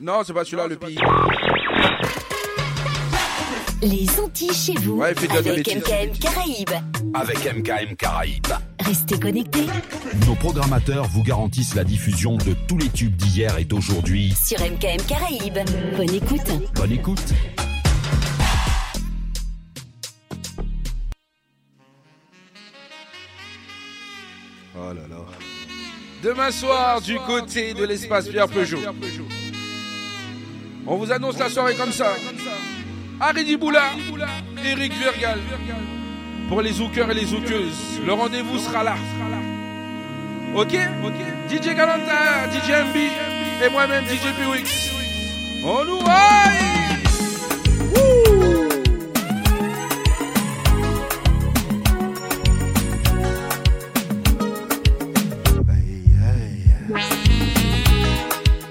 Non, c'est pas celui-là le pays. Les Antilles chez vous. Ouais, des avec. MKM Caraïbes. Avec MKM Caraïbes. Restez connectés Nos programmateurs vous garantissent la diffusion de tous les tubes d'hier et d'aujourd'hui. sur MKM Caraïbes. Bonne écoute. Bonne écoute. Oh là là. Demain soir, du côté de l'espace Pierre Peugeot. On vous annonce la soirée comme ça. Harry Boula, Eric Vergal. Pour les zoukeurs et les zoukeuses, le rendez-vous sera là. Ok? DJ Galanta, DJ MB et moi-même DJ Piwix. On nous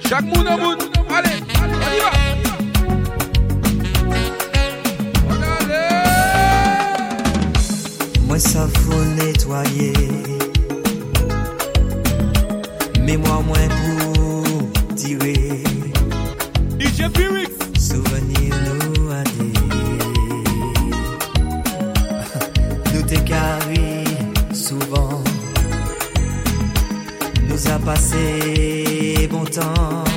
Chaque moun en moun. Ça faut nettoyer. Mais moi moins pour tirer. DJ. Souvenir nous a Nous t'es carré souvent. Nous a passé bon temps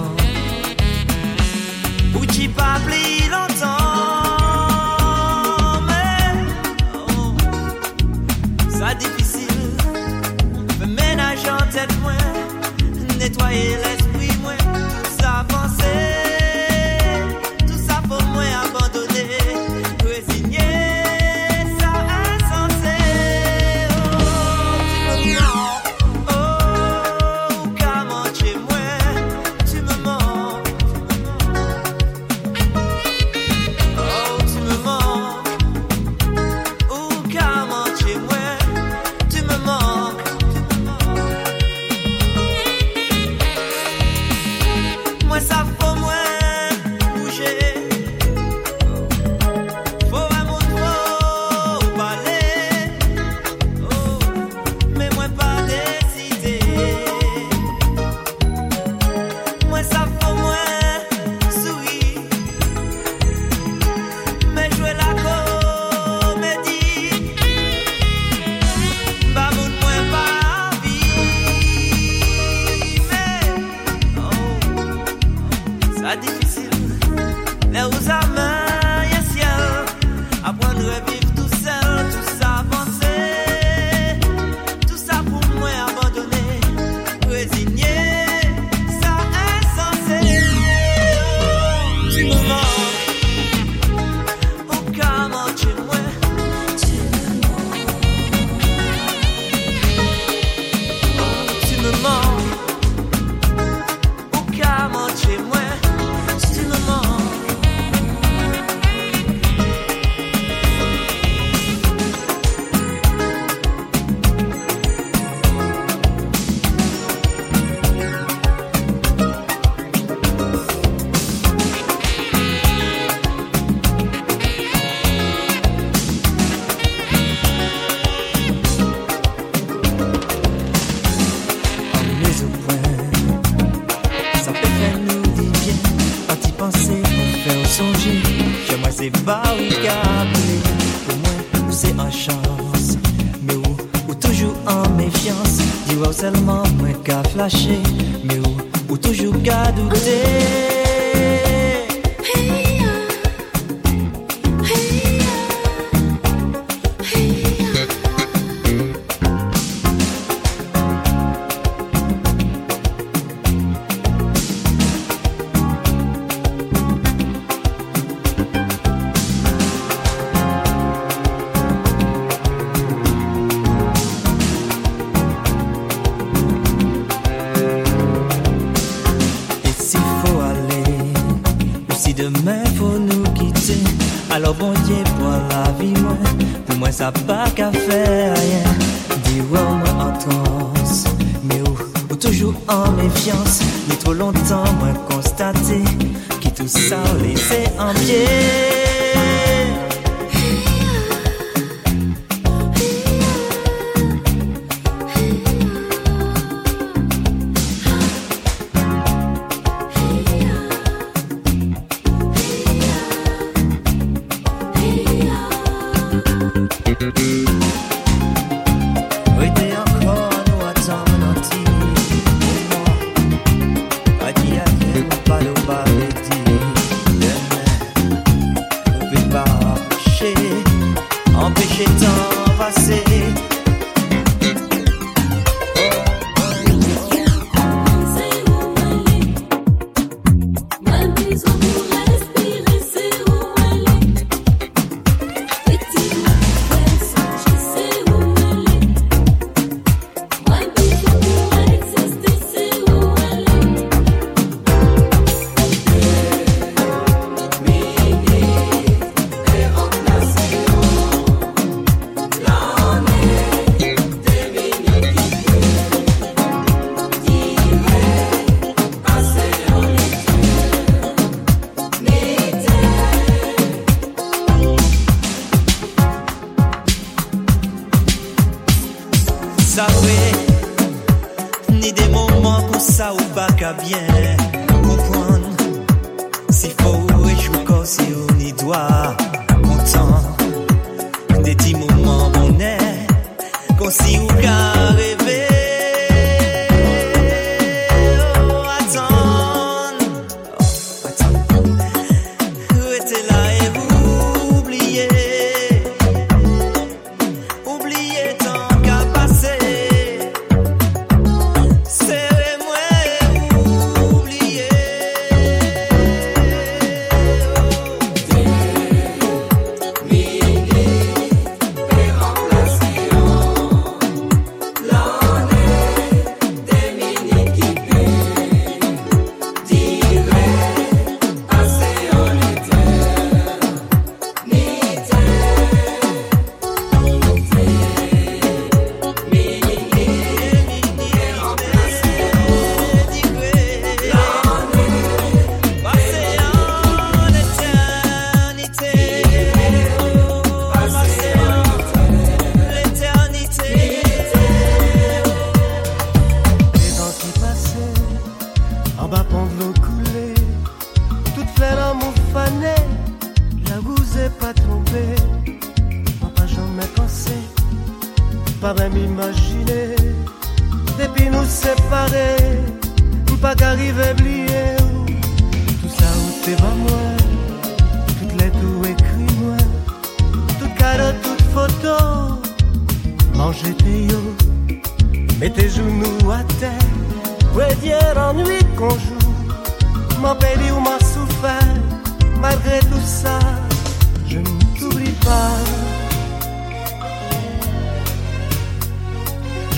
Nettoyer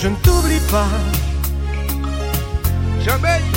Je ne t'oublie pas, Jamais.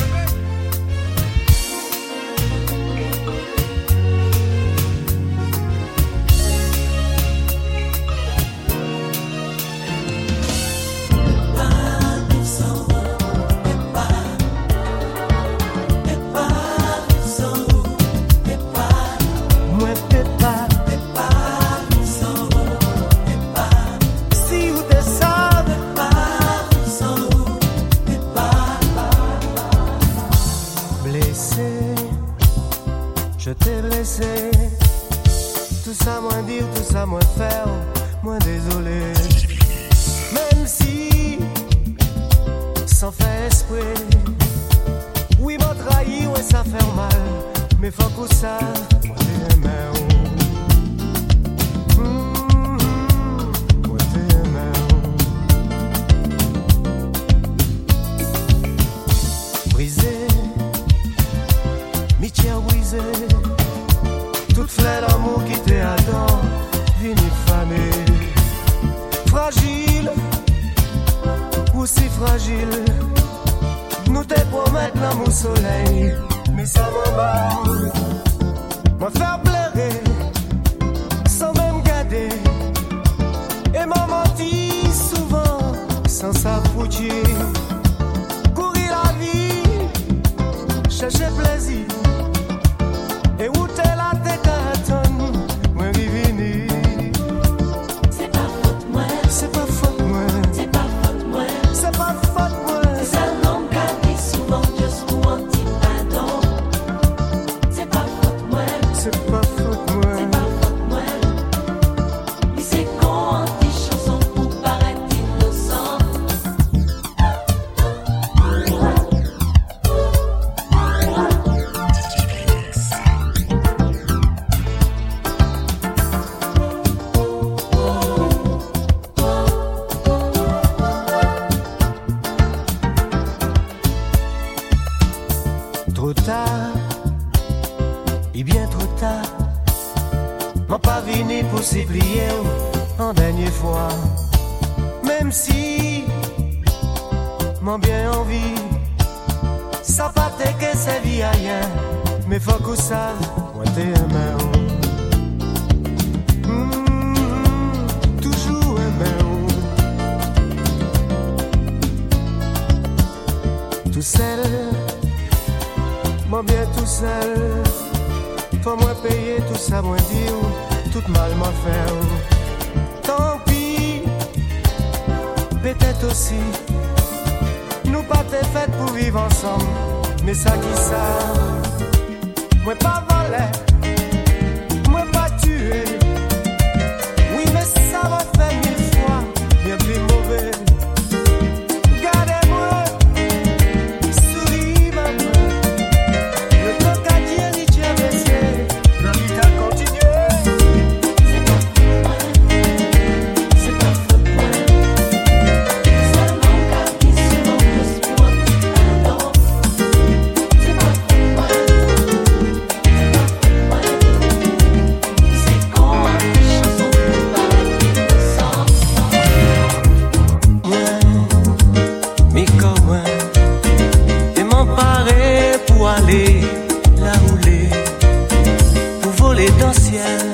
Dans ciel,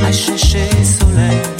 à chercher soleil.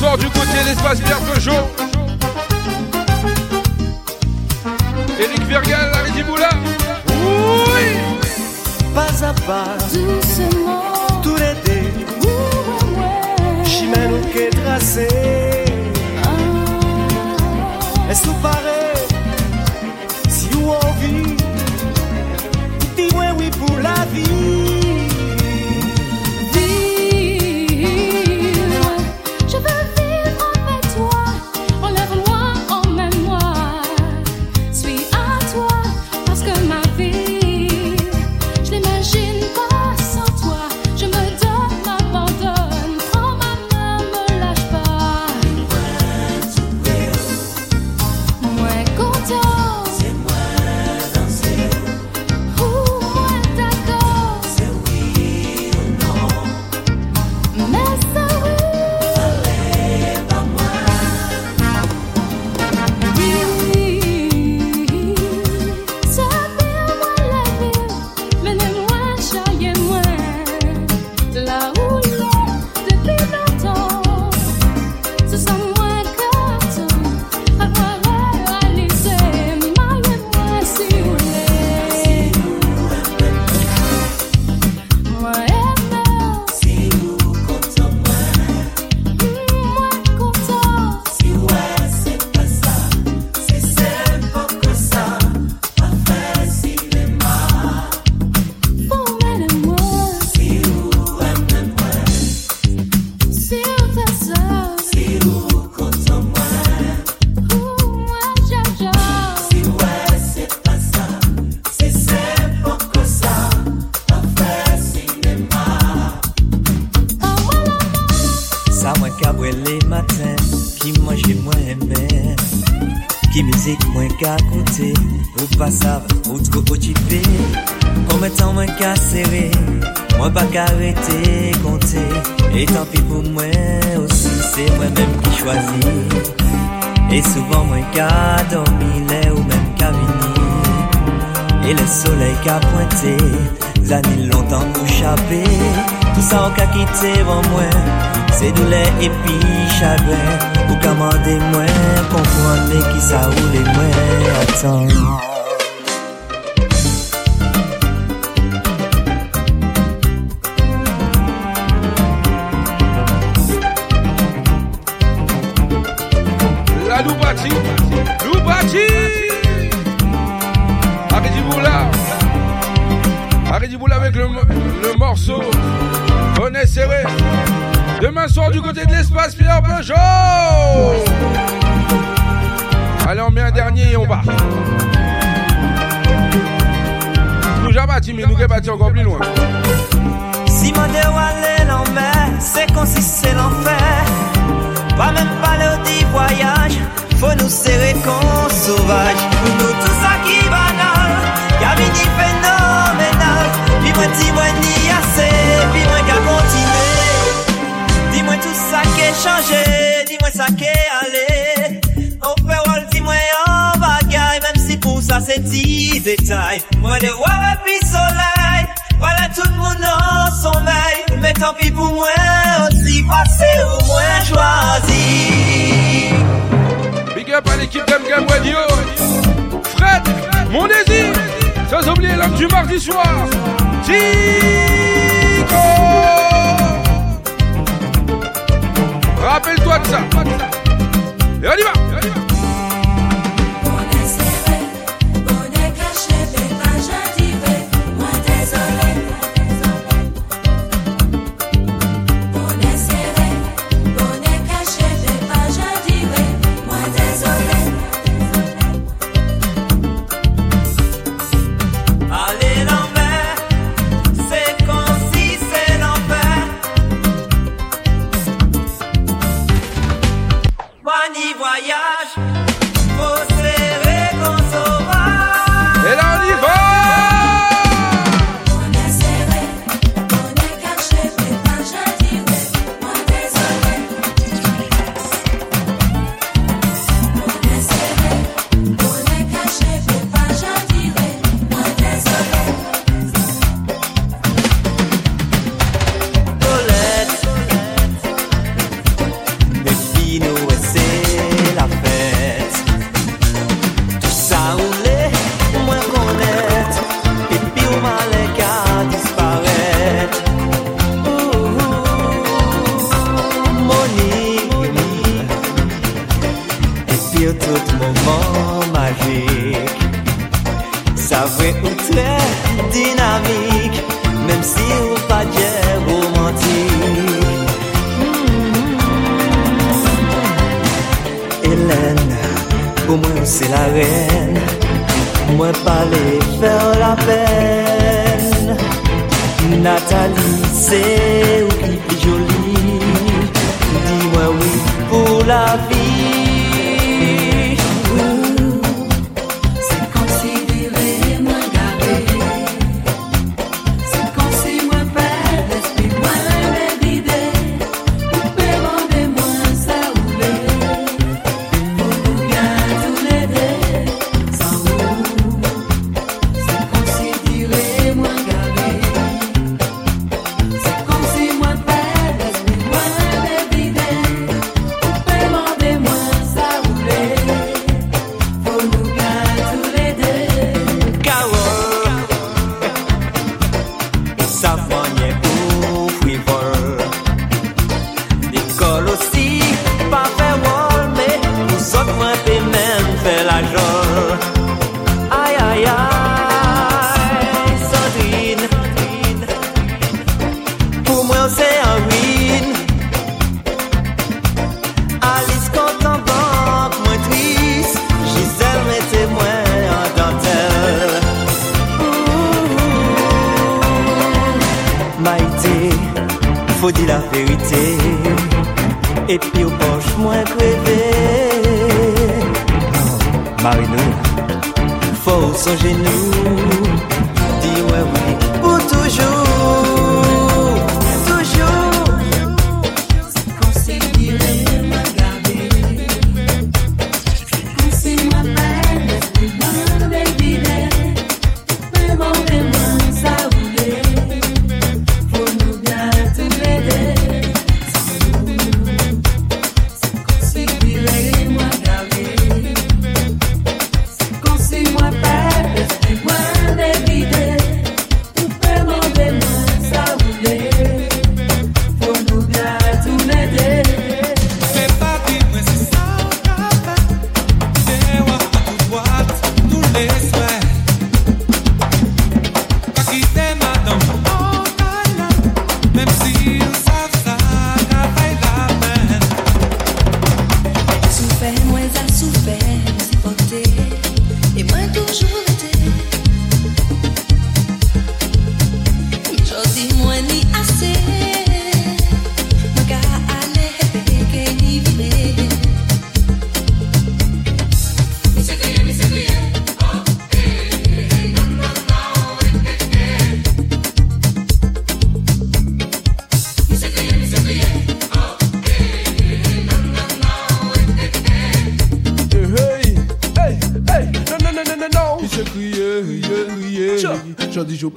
Soir du côté de l'espace Pierre Peugeot. Eric Vergal, Harry Moula. Oui à pas, doucement. tout ouais. chimène ou qu'est tracé. Ah. Est-ce que Le ou menm ka vini E le soleil ka pointe Zani lontan pou chape Tout sa ou ka kite van mwen Se douleur et puis chagrin. Ou mwen Kompran me ki sa ou le mwen Atan du côté de l'espace Pierre Peugeot. Allez on met un dernier et on va. Nous j'ai bâti mais nous qui bâti encore plus loin. Si mwen de wale l'enmer Se kon si se l'enfer. Pa men pale ou di voyaj Fò nou sere kon sauvaj Pou nou tout sa ki banal Ka vini fenomenal Pi mwen di mwen ni chanje Di mwen sa ke ale On fe wol di mwen an bagay Mem si pou sa se ti detay Mwen de wale pi soleil. Wale tout moun an sommeil. Mais tant pis pour moi aussi Passé ou moins choisi Big up à l'équipe Radio. Fred, mon désir Sans oublier l'homme du mardi soir. Tico Rappelle-toi de ça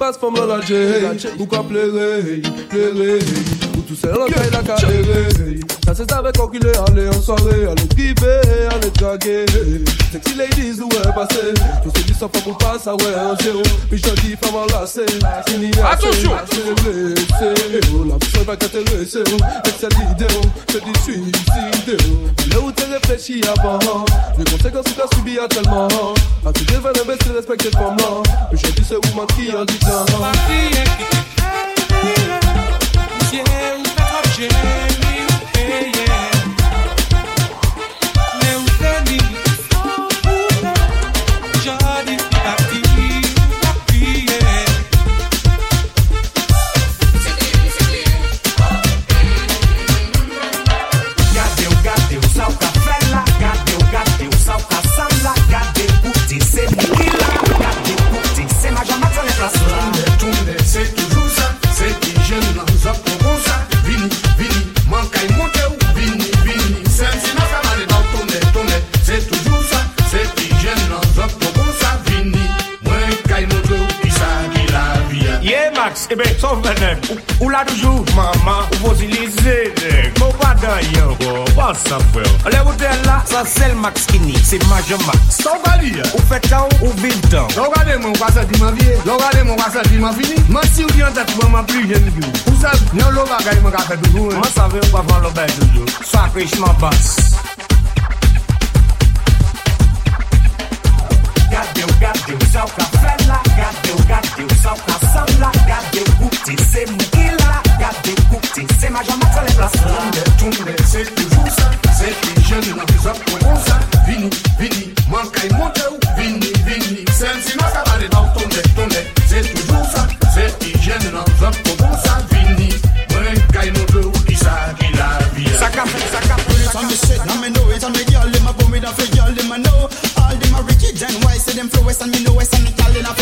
J'en dis, je passe femme dans la J. Pourquoi pleurer, pleurer? Ou tout seul en caille la carrière. Ça c'est avec quoi qu'il est allé en soirée, aller priver, aller draguer. Sexy ladies, où est passé? Tout ce qui s'en fait pour pas, ça ouais, un zéro. Puis je dis, femme enlacée. Fini, Attention. C'est blessé. Oh, la personne va t'intéresser. Excel vidéo, c'est du suicide. Là où t'es réfléchi avant? Les conséquences que t'as subi à tellement. À tout devant le best, respecter le femme là. Mais je dis, c'est woman qui en dit tant. Gade Eh Ebe, sov menen, ou la toujou, maman, ou fosilize dek. Mou bon pa dan yon go, pa sa fwe. Le boutel la, sa sel mak skini, se maje mak. Sou gali ya, ou fetan, ou vintan. Lou gade moun, pa sa di man vie, lou gade moun, pa sa di man fini. Man si ou di an tet, maman pli jen vi. Ou sa, nyon lou bagay moun ka fe toujou. Eh. Man sa ve ou pa van lou bel toujou. Sa krejman bas. Gade ou gade ou, sa ou ka fe la. cooked, c'est nous qui l'a, y a découpé, c'est ma jambe sur les places. Tourner, c'est toujours ça, c'est les jeunes, n'a plus pour comme ça. Vini, vini, manque et monte ou vini, vini, c'est un sinon ça va aller dans tourner, tourner, c'est toujours ça, c'est les jeunes, n'a plus pour comme ça. Vini, manque et monte ou qui ça, qui la vie. Ça capte, ça capte. On the shit, now me know it, and me girl, them a bum it, and me girl, them a know. All them a rich, then why say them flow west, and me know west, and me girl, them a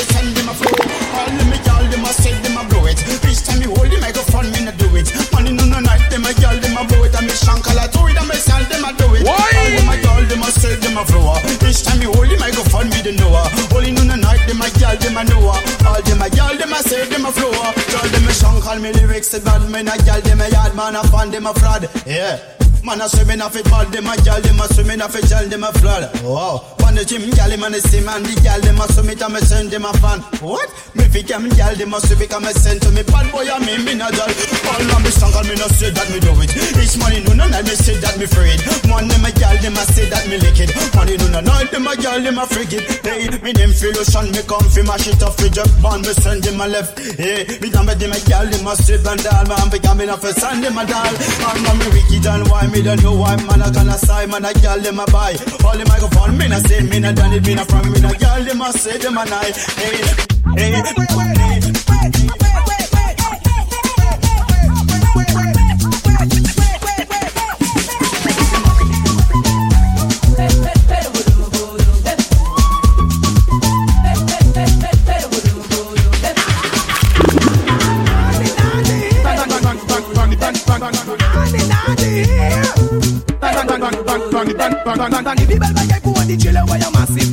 Each time you hold the microphone, me the know. Only in the night, them a gal, them a know. All them a gal, them a say, them a flow. Tell them a song, call me lyrics, the bad man a gal, them a yard man a fan, them a fraud. Yeah. Man a swimming off it ball, them a gal, them a swimming off it gal, them a flood. Wow. Man the gym, gal, man the sim, and the gal, them a swim it, and me send them a fan. What? Me fi them gal, them a swim it, and me send to me bad boy, and me, me na gal. All of me and me no say that me do it. Each money no no night, me say that me afraid. Man them a gal, them a say that me lick it. Money no no night, them a gal, them a freak it. Hey, me them feel ocean, me come fi mash it off, fi jump on, me send them a left. Hey, me it, them a gal, them a strip and down, man, be coming off a sand, them a doll. Man, man, me wicked and why me don't know why man a gonna sign, man a gal, them a buy. All the microphone, me na say, me na done it, me na from, me na gal, them a say, them a night. Hey, hey,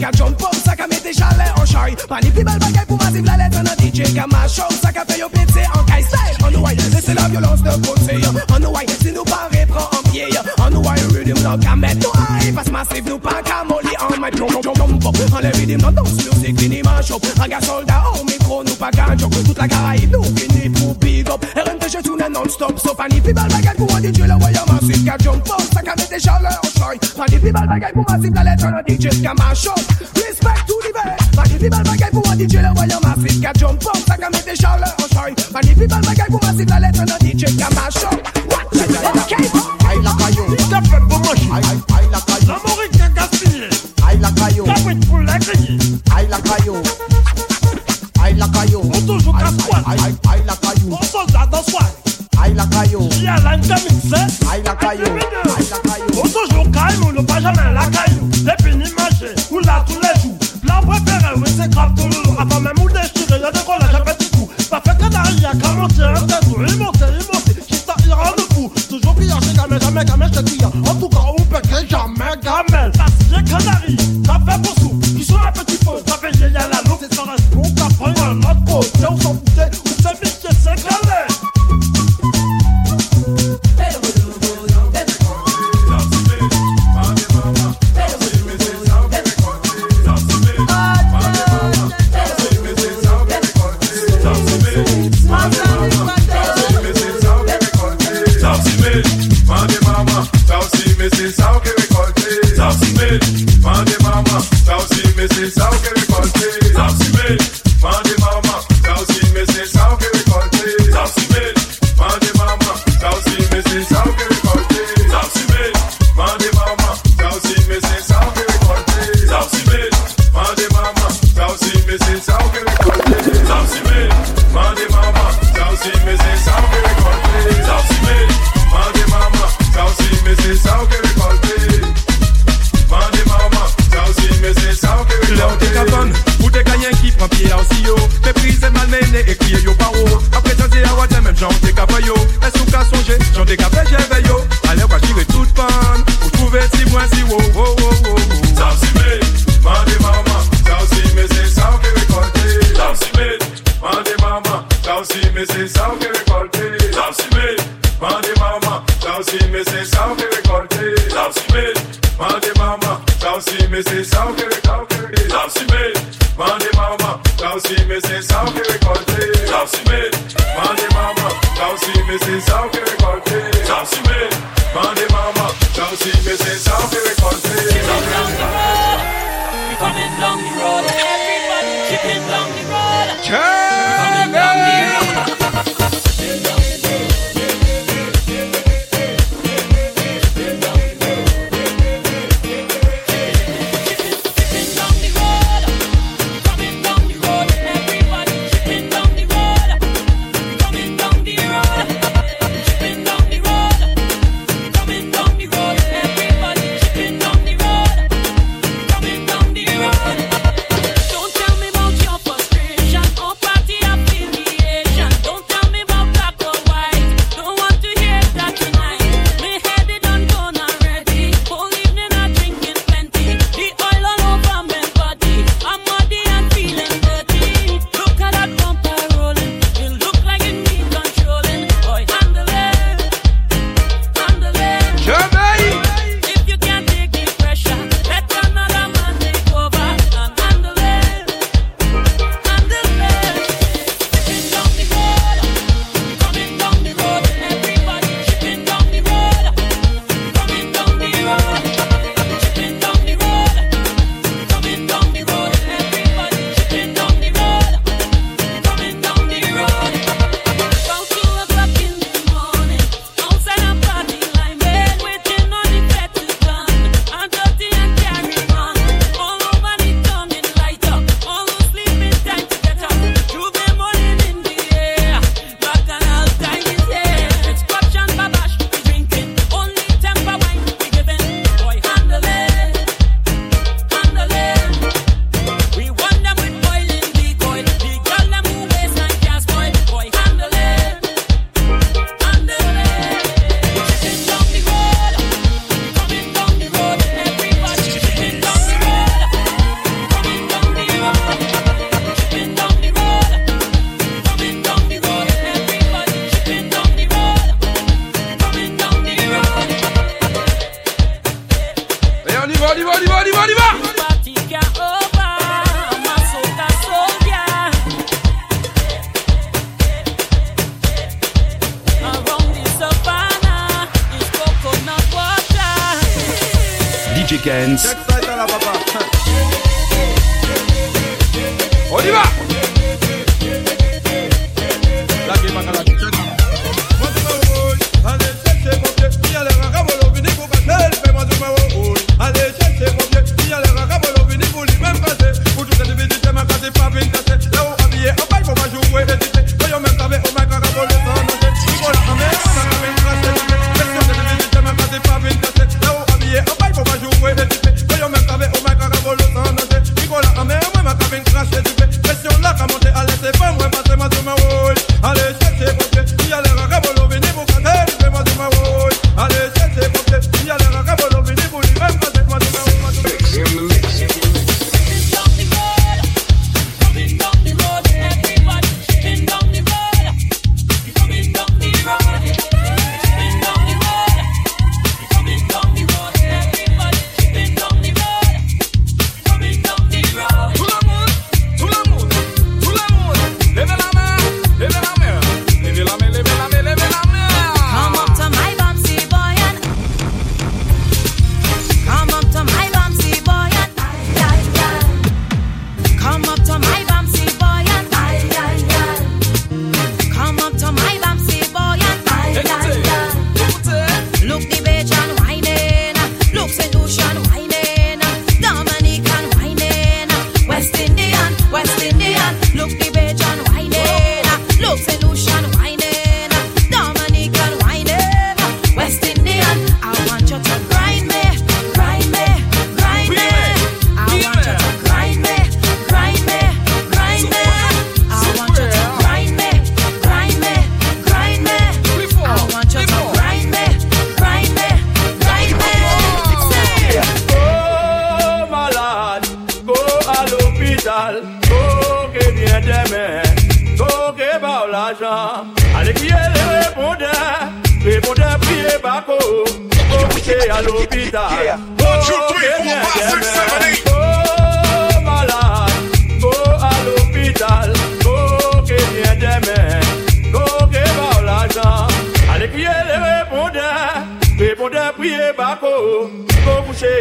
Ka jump up, sa ka mette chalet an chay Pani pi bel bagay pou masif la lettre nan DJ Ka mash up, sa ka fe yo pete an kay style An nou way, lese la violence de kote An nou way, si nou pa repran an pied An nou way, rhythm nan ka met nou ay Pas masif nou pa ka moli an my plom plom plom pop An le rhythm nan dance music vini mash up Raga soldat au micro nou pa ka joke. Tout la Caraïbe nou vini pou big up. RMTG tourne non-stop So pani pi bel bagay pou an DJ le voyan masif Ka jump up, sa ka mette chalet an chay Pani pi bel bagay pou masif la lettre nan DJ Ka mash up, respect to the best Pani pi bel bagay pou an DJ le voyan masif Ka jump up, sa ka mette chalet an chay Pani pi bel bagay pou masif la lettre nan DJ Ka mash up, what? Okay.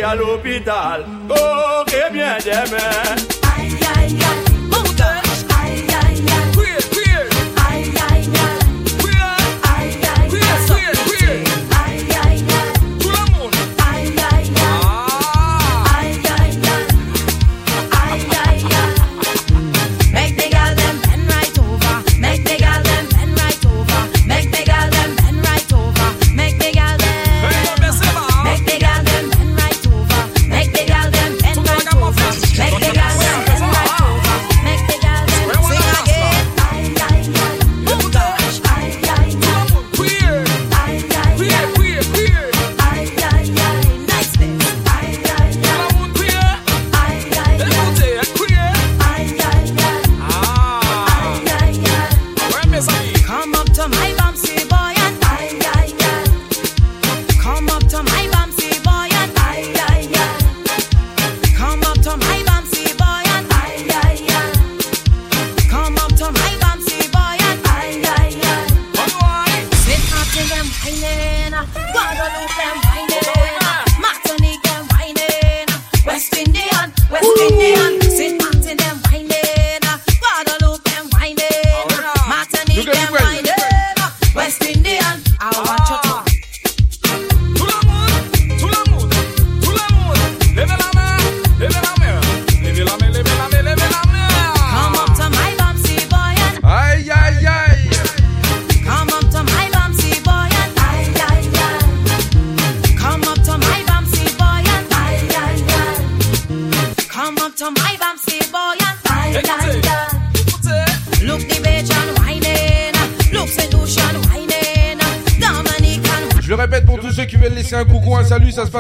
à l'hôpital. Oh, que bien.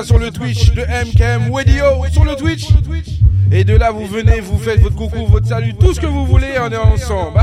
sur le Twitch de MKM Wedio sur le Twitch. Et de là, vous venez, vous faites votre coucou, votre salut, tout ce que vous voulez, on est ensemble.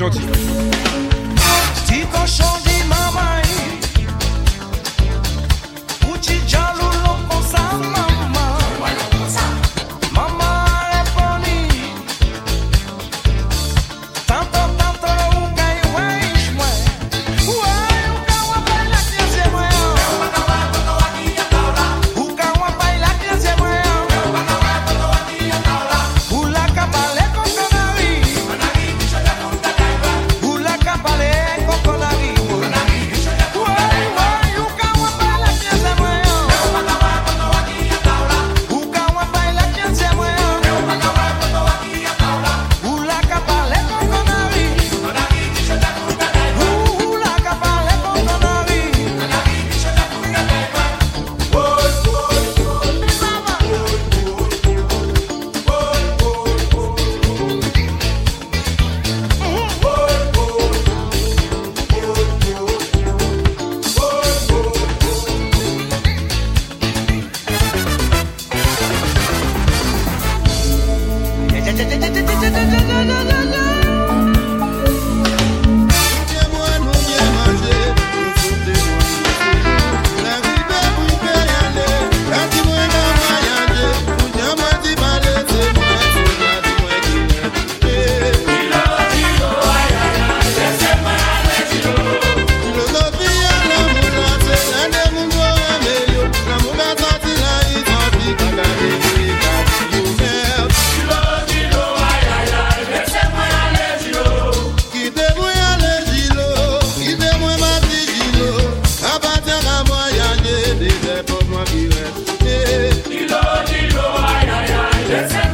Gentil. Mwen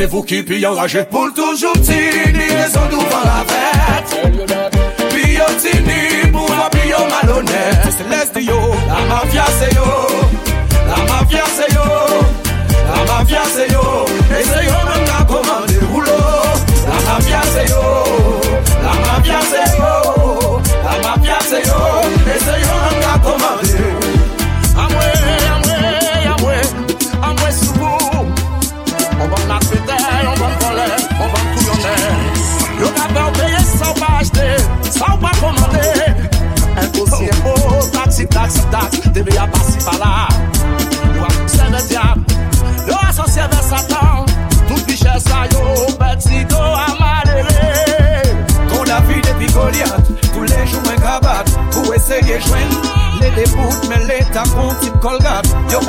c'est vous qui puis enragé Pour toujours petit, ni raison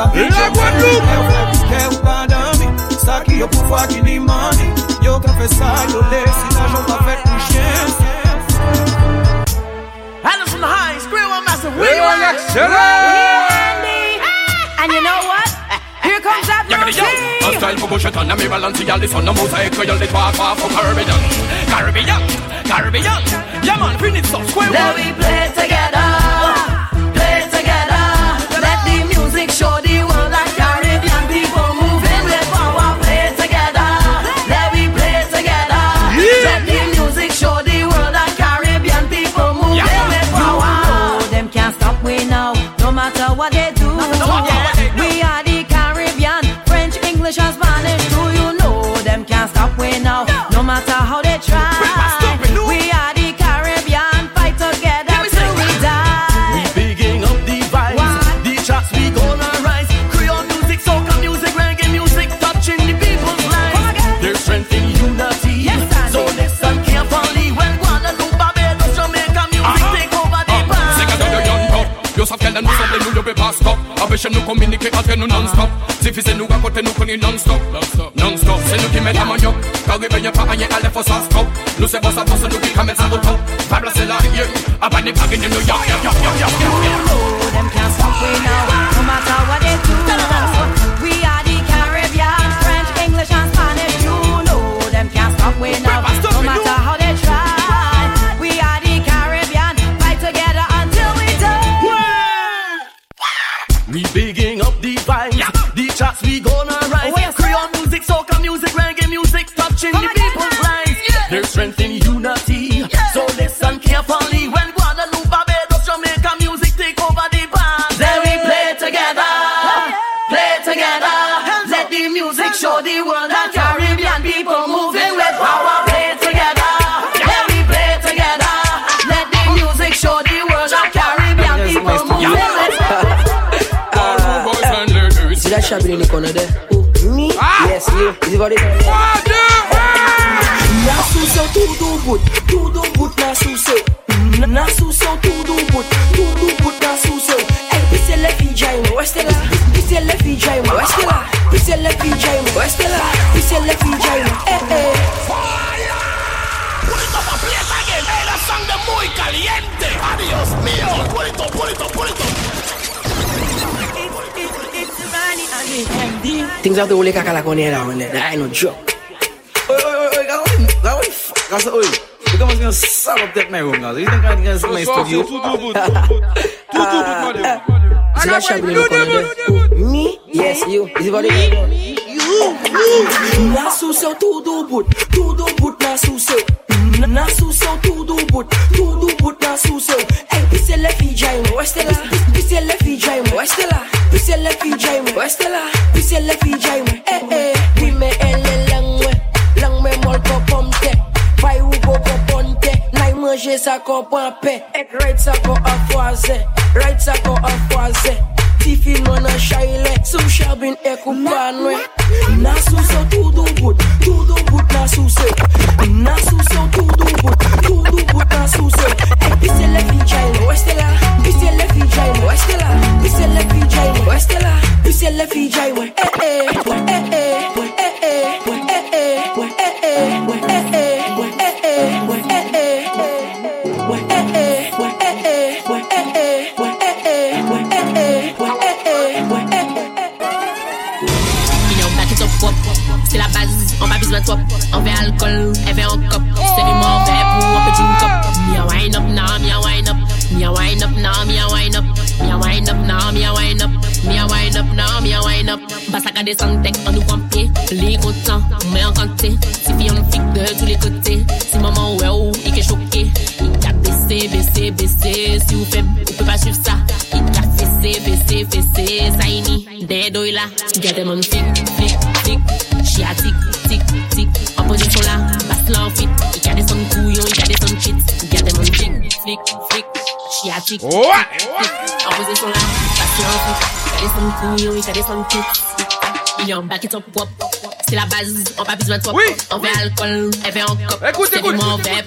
Colgate Yo capable La Guadeloupe Qu'est ou pas d'amis Ça qui yo pouvoir qui ni money Yo qu'a fait ça yo laisse L'argent pas fait pour chien Anderson High, scream one massive. Hey, one excellent. And you know what? Here comes that Yaggedy yo, mercy. en style pour boucher ton ami Balenciaga, les sons de mosaïque, yo les trois fois for Caribbean, Caribbean, Caribbean, yeah man, finish up, square Let one. we play together, We are the Caribbean, French, English, and Spanish. Do you know them can't stop we now, no matter how they try? Nous communiquer entre nous non-stop. Difficile nous à côté nous connaît non-stop. Non-stop, c'est nous qui met la main yo. Caribbean pas rien à faut ça stop. Nous c'est bon ça pour nous qui camène ça au top. Fable c'est la yeah. Abandonné pas gagner nous yo yo yo the world that Caribbean people moving with power. Play together, let we play together. Let the music show the world that Caribbean people moving with See that shabby in the corner there? Who? Me? Ah! Yes, you. Is it what it is? Na suso tudo but, tudo but na suso. killer. This your left vagina. Eh, eh. Fire! Put it up a place again. Hey, that song de muy caliente. Adios mío. Put it up, put it up, put it up. Things have to only kakala konera on there. That ain't no joke. Oi, oi, oi, oi, got one, got one, got one, oi. You guys gonna sell up that my room now. You think I'm gonna sell my studio? Too, too good, too good, too good, madam. I got you, me? Yes, you. Is it what it is? Na suceu tudo but, tudo but na suceu. Na suceu tudo but, tudo but na suceu. Ei, pisele fijaimo, estela. Pisele fijaimo, estela. Pisele fijaimo, estela. Pisele fijaimo. Eh eh, dime ele langwe, langwe molko pomte. Vai u go go ponte, nai manje sa ko pape. Et right sa ko afoise, right sa ko afoise. Tifi non a. Sou chabin e koupanwe Na sou so tudo good Tudo good na sou se Na sou so tudo good Tudo good na sou se E pise le vijayne westela oh, Pise le vijayne westela oh, Pise le vijayne westela oh, Pise le vijayne e eh, e eh. Qu'à descendre tech, on nous pied. Les contents, mais en quantité. Si fille on fixe de tous les côtés. Si maman ouais ou, il est choqué. Il a baissé, baissé, baissé. Si vous faites, vous pouvez pas suivre ça. Il a fessé, fessé, fessé. Ça y est, des dos là. Get them on flic, flic, flic. Chia tic, tic, tic. En position là, passe l'enfit. Il a des sons couillons, il a des sons shit. Get them on flic, flic, flic. Chia tic, tic, tic. En position là, passe l'enfit. Il a des sons couillons, il a des sons shit. Il en. C'est la base, on pas besoin de toi. On fait alcool, elle fait en cop. Écoute,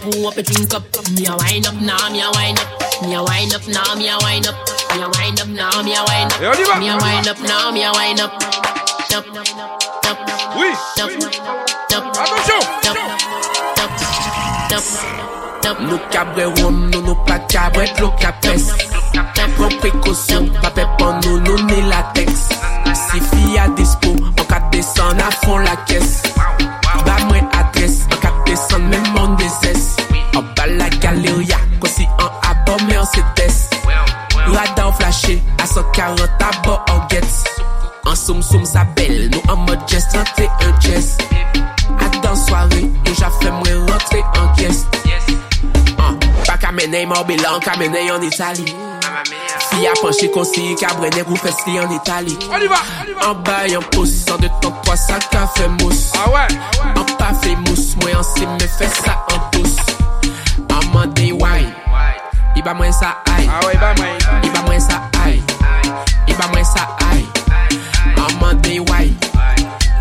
pour un petit cup. Me a wine up now, me a wine up. Me a wine up now, me a wine up. Me a wine up now, me a wine up. Et on y va. Me a wine up now, me a wine up. Up, up, Oui. up, up, Attention. Nou kabre wom, nou nou pa kabre Lo kapes Pren précaution, pa pe pan nou, nou ni latex Si fi a desan a fon la kes Ba mwen adres, an ka desan men mon deses An ba la galeria, kosi an abo me an setes Radar flashé, a 140 abo an gets An soum soum sa bel, nou an mod jest 31 jazz A dan soare, yo ja fe mwen rentre an guest An, pa kamene mor bilan, kamene en Itali Si a penché konsi, kabrene ou fes li en Itali On y va An bay an pousse, an de ton 3 sa ka fe mousse. Ah ouais An pa fe mousse, mwen an si me fe sa an pousse. An mande wine Iba mwen sa ay Ah ouais, bah mwen Iba mwen sa ay Iba mwen sa ay An mande wine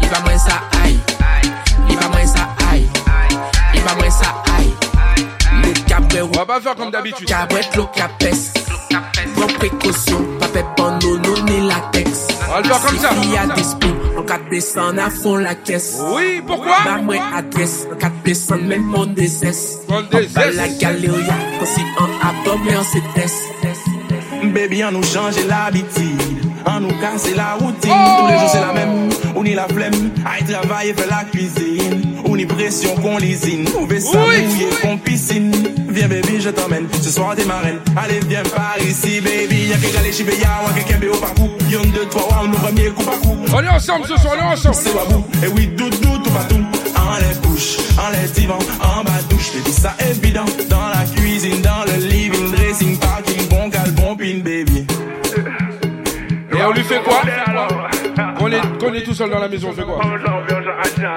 Iba mwen sa ay Iba mwen sa ay Iba mwen sa ay Nou kabre On va pas faire précaution, pas pe pan nou, nou ni latex On va le faire comme ça. Si a dispo, en cas de descendre à fond la caisse Oui, pourquoi? Ba mwen adresse, en cas de descendre même mon décesse Mon décesse. bas la galeria, comme si en abord mais en cétesse Baby, on nous change l'habitude, on nous casse la routine. Oh! Tous les jours c'est la même, on y la flemme. Aïe travail et fait la cuisine. On y pression qu'on lésine. On veut mouiller qu'on piscine. Viens baby, je t'emmène. Ce soir t'es marraine. Allez viens par ici baby. Y'a qu'à aller chez Béa, ou quelqu'un béo par coup. Y'en deux, trois, on nous premier coup par coup. On est ensemble ce soir, on est ensemble. C'est wabou. Et oui, doudou, tout partout. En les couches, en les divans, en bas douche. Baby, ça évident. Dans la cuisine, dans le living, dressing, parking, bon cal, bon pin, baby. Et on lui fait quoi? Qu'on qu'on est tout seul dans la maison, on fait quoi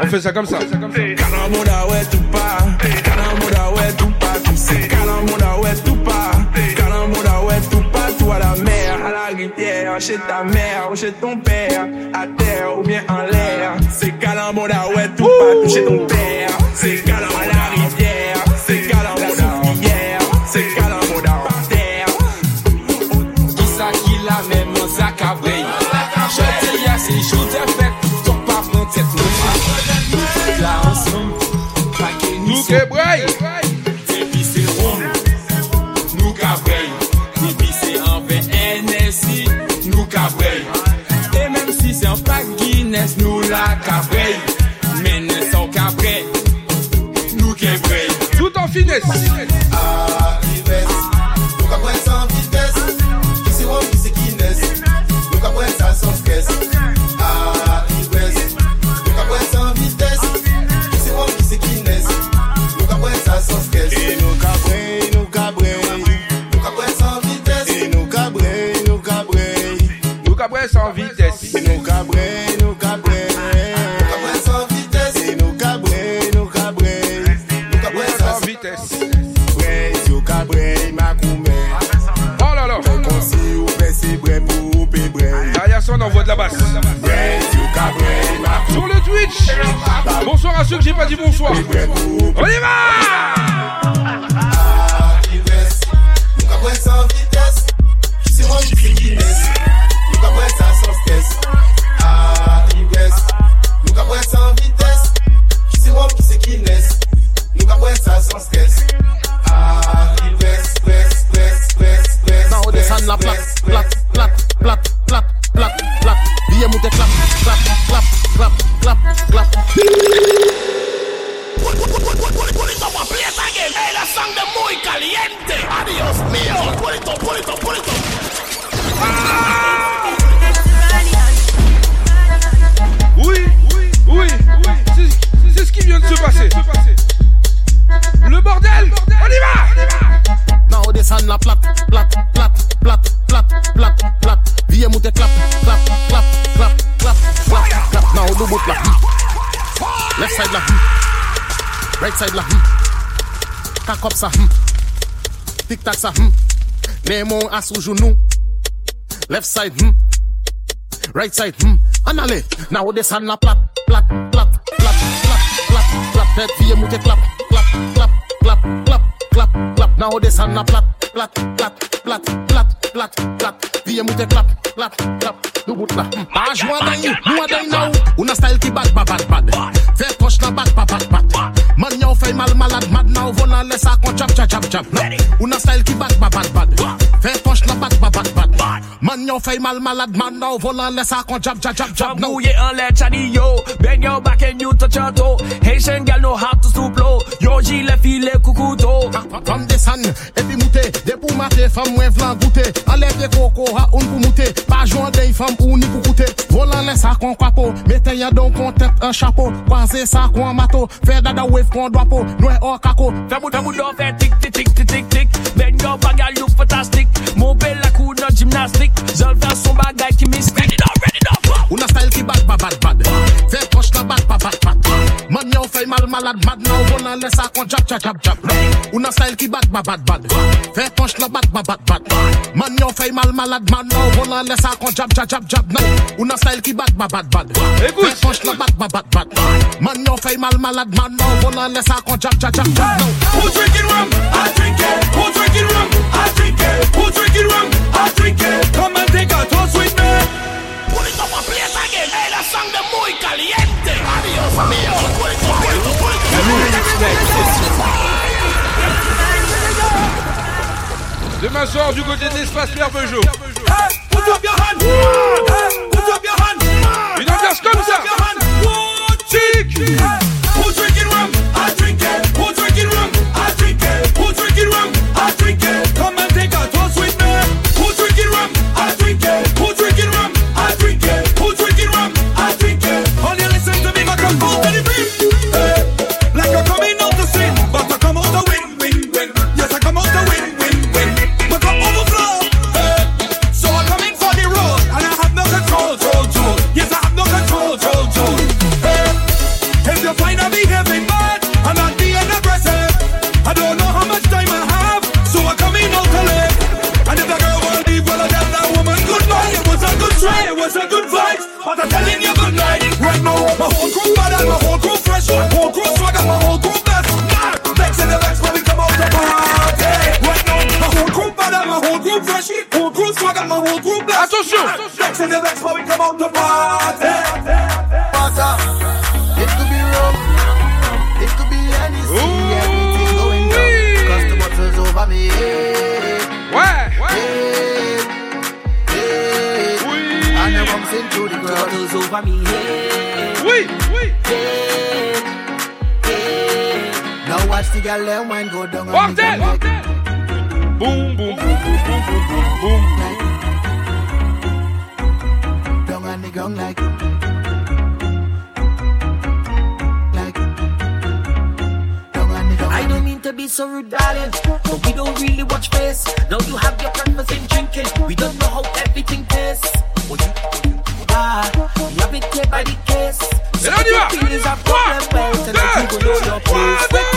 On fait ça comme ça. Carambola, ouais, tout pas. Carambola, ouais, tout pas. Tout c'est carambola, ouais, tout pas. Carambola, ouais, tout pas. Tout à la mer, à la rivière, chez ta mère ou chez ton père. À terre ou bien en l'air. C'est carambola, ouais, tout pas. Chez ton père. C'est carambola, Ke bray Depi se ron Nou ka bray Depi se anve NSI Nou ka bray E menm si se an pak Guinness Nou la ka bray Mene san ka bray Nou ke bray Tout an fines Ça en vitesse. nous nous nous nous Nous ma coumé. Oh là là. Comme si pour. Derrière envoie de la basse. Ma coumé. Sur le Twitch. Bonsoir à ceux que j'ai pas dit bonsoir. On y va Oui, oui, oui, c'est- ce qui vient de se passer. Le bordel, on y va Now this hand la plat, plat, plat, plat, plat, plat, plat. Viens monter clap, clap, clap, clap, clap, clap, clap. Now hmm. Left side la. hmm. Right side la. hmm. Up hmm. Tic tac ça. Même mon à. Left side, hmm. Right side, hmm. En allez. Now this hand la plap, plap, plap, plap, plap, plap, plap. Tête fille mouté clap, clap, clap, clap, clap, clap, clap. Now this hand la plap, plap, plap, plap, plap, plap, plap game with a clap, clap, clap. Do one day, one day now. Una style ki bad, bad, bad, bad. Fair touch na bad, bad, bad, bad. Man now fey mal malad, mad now. Vona lesa kon chap, chap, chap, chap. Una style ki bad, bad, bad, bad. Fair touch na bad, bad, bad, bad. Man now fey mal malad, mad now. Vona lesa kon chap, chap, chap, chap. Now ye an let chadi yo. Bend your back and you touch your toe. Haitian gal know how to stoop low. Yo kukuto. San, epi mate, mwen vlan goûte un pou moute Pa jwen dey fam ou ni pou koute Volan lè sa kon kwapo Meten yon don kon tep an chapo Kwaze sa kon mato. Fè dada wef kon dwapo Noe or kako Fè mou tamou do fè tik tik tik tik tik tik Ben yo bagay look fantastik Mou bel akou nan jimnastik Zol fè son bagay ki mistik Ready now, ready now, style ki bad pa bad bad Fè poch la bad pa bad nou fey mal malad mad Nou bon lesa kon jab jab jab jab. Ou nan style ki bad ba bad Fey punch la bad ba bad Man nou fey mal malad mad Nou bon lesa kon jab jab jab jab. Ou nan style ki bad ba bad Fey punch la bad ba bad Man nou fey mal malad mad Nou bon lesa kon jab jab jab jab. Who drinking rum? I drink it. Who drinking rum? I drink it. Who drinking rum? I drink it. Come and take a toast with me. Put it on my place again Hey, that song muy caliente. Adios, amigos Demain soir du côté de l'espace Pierre Peugeot. Une ambiance comme ça. Attention, Vex in the vex when we come out to party. Water. It could be rum. It could be anything. Everything going down. Cause the bottle's over me. Ouais, Hey, hey. And the rum's into the ground. Bottles over me. Oui, oui. Now watch the girl them wine go down. on the Bordel. ground like- Boum, boum, boum, boum, gong like I don't mean to be so rude, darling, but we don't really watch face. Now you have your breakfast and drinking. We don't know how everything tastes. Oh, you. Ah, we have it case by the case. So if you feel is a problem, well, then the people know your place. We're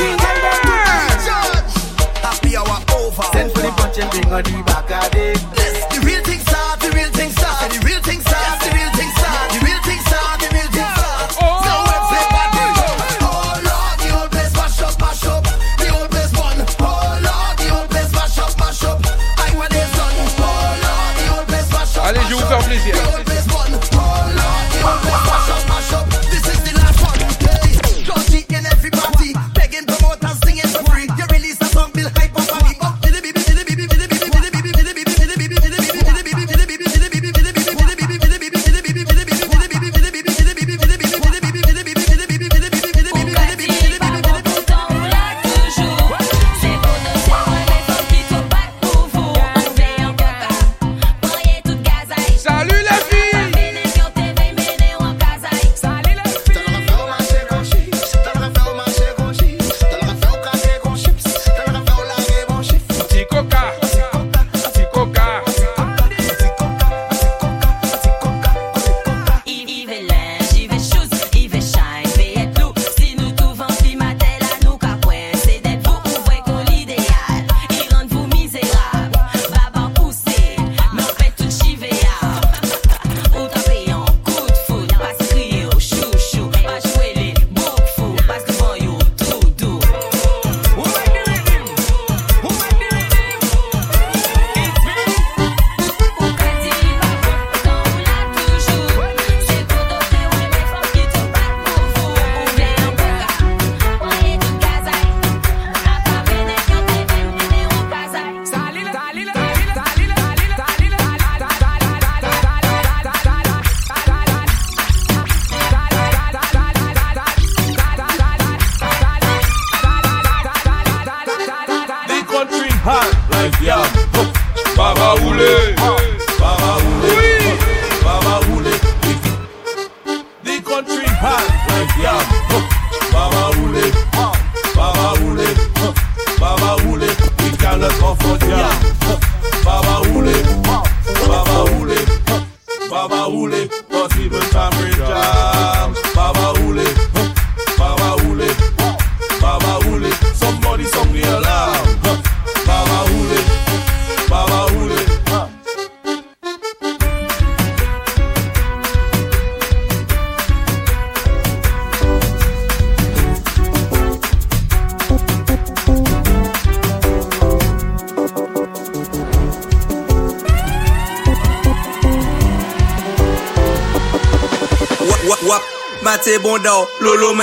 Happy hour over. Send for the punch and bring on the back of it. Yes, the real thing start, the real thing start, the real thing start, the real thing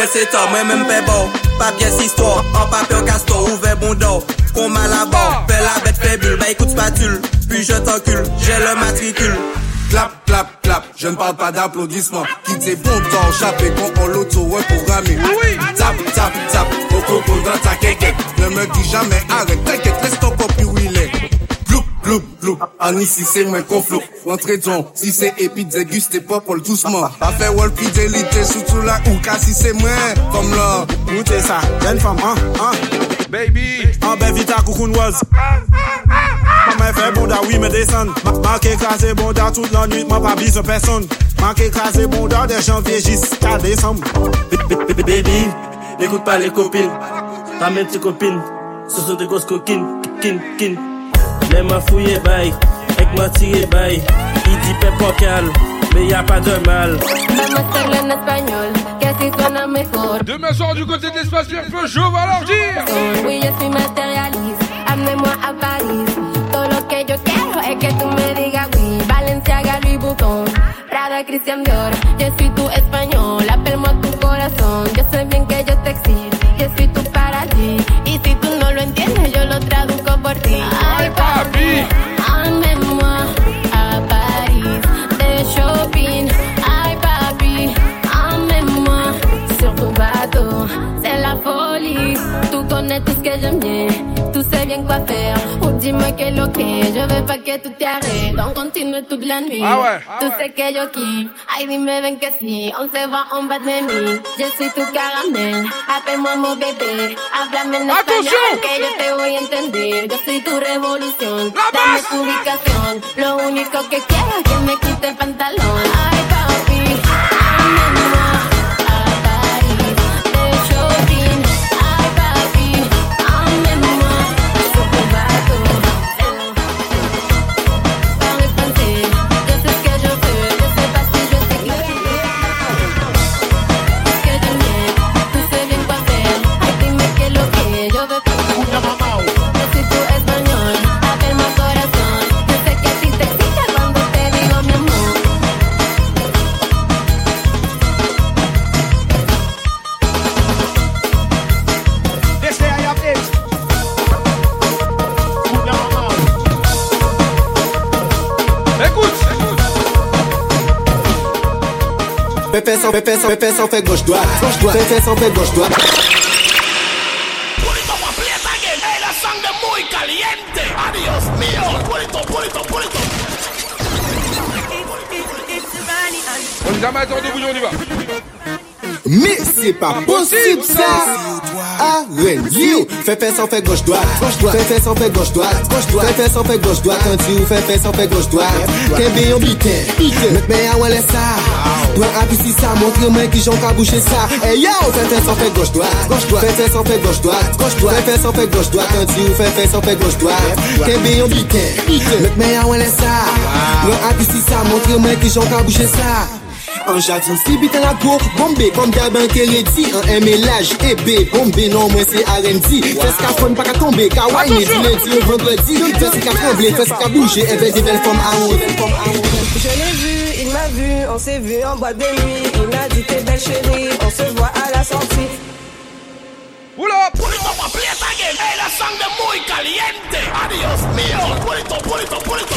men se to, mwen men pe bo Pa pièce histoire, en papier au castor, ouvert bon do Qu'on m'a la barre, fais la bête faible, bah écoute spatule Puis je t'encule, j'ai le matricule Clap, clap, clap, je ne parle pas d'applaudissements. Qui t'es bon temps, chaper quand on l'auto reprogrammé. Tap, tap, tap, au coco dans ta quéquette. Ne me dis jamais arrête, t'inquiète, laisse ton copie où il est. Gloup, gloup, gloup, en ici c'est moins qu'on Wantre ton, si se epi deguste popol tousman Afe wol fidelite soutou la ouka si se mwen Fom lor, goute sa, jen fom an, an Baby, ah, an be vita koukoun waz Mwen fè bonda, oui mè desan Mwen ke krasè bonda tout lan nuit, mwen pa bise person Mwen ke krasè bonda de janvye jiska desam Baby, n'ekoute pa le kopil Ramèm ti kopil, sou sou de gos kokin, kin, kin Lè mwen fouye bayi Avec m'a tiré, bye. Il dit pep calme, mais y a pas de mal. Vamos a hacerlo en español, que así suena mejor. Demain soir du côté de l'espace bien peu, je vais leur dire. Oui, je suis matérialiste. Amenez-moi à París. Todo lo que yo quiero es que tú me digas oui. Valenciaga, Louis Vuitton, Prada, Christian Dior. Yo soy tu español, appelle-moi tu corazón. Yo sé bien que yo te excito. Yo soy tu paradis. Y si tú no lo entiendes, yo lo traduzco por ti. Ay, papi. Bien quoi faire. Ou dis-moi que lo que. Je veux pas que tú te arrêtes. Donc continue toute la nuit. Ah ouais, ah que yo kiffe. Ay, dime ven que sí. On se va en bas de nuit. Je suis tu caramel. Appelle-moi mon bébé. Háblame en español que yo te voy a entender. Yo soy tu revolución. Dame tu ubicación. Lo único que quiero es que me quite el pantalón. Ay, Fais fais sans, fais fais sans, fais fais sans, fais gauche droite. Gauche droite. Fais fais sans, fais gauche droite. On est jamais attendu, bouillon, on y va. Mais c'est pas possible ça. You. Fais fais sans fait gauche droite. Gauche droite. Fais fais sans fait gauche droite. Gauche droite. Fais fais sans fait gauche droite. Quand tu. Fais fais sans fait gauche droite appui si ça Montre-moi qui j'en boucher ça. Hey yo! Fais fais sans fait gauche droite. Gauche droite. Fais fais sans fait gauche droite. Gauche droite. Fais fais sans fait gauche droite. Quand tu fais fais sans fait gauche droite. Qu'un béon bité Mec mais à laisse ça. Prends appui si ça Montre-moi qui j'en boucher ça. En Jackson, si bit la cour, bombé comme d'hab un kérédi En MLH, ébé, bombé, non, moi c'est R&D Fais ce qu'a fun, pas qu'à tomber, qu'à whiner Du lundi au vendredi, fais ce qu'a tremblé, fais ce qu'a bouger. Et ben des belles femmes à on, belles femmes à on Je vu, vu, on s'est vu en boîte de nuit. Il m'a dit t'es belle chérie, on se voit à la sortie. Oula Pulito, aprieta again. Hey, la sangre muy caliente. Adiós mío. Pulito, pulito, pulito.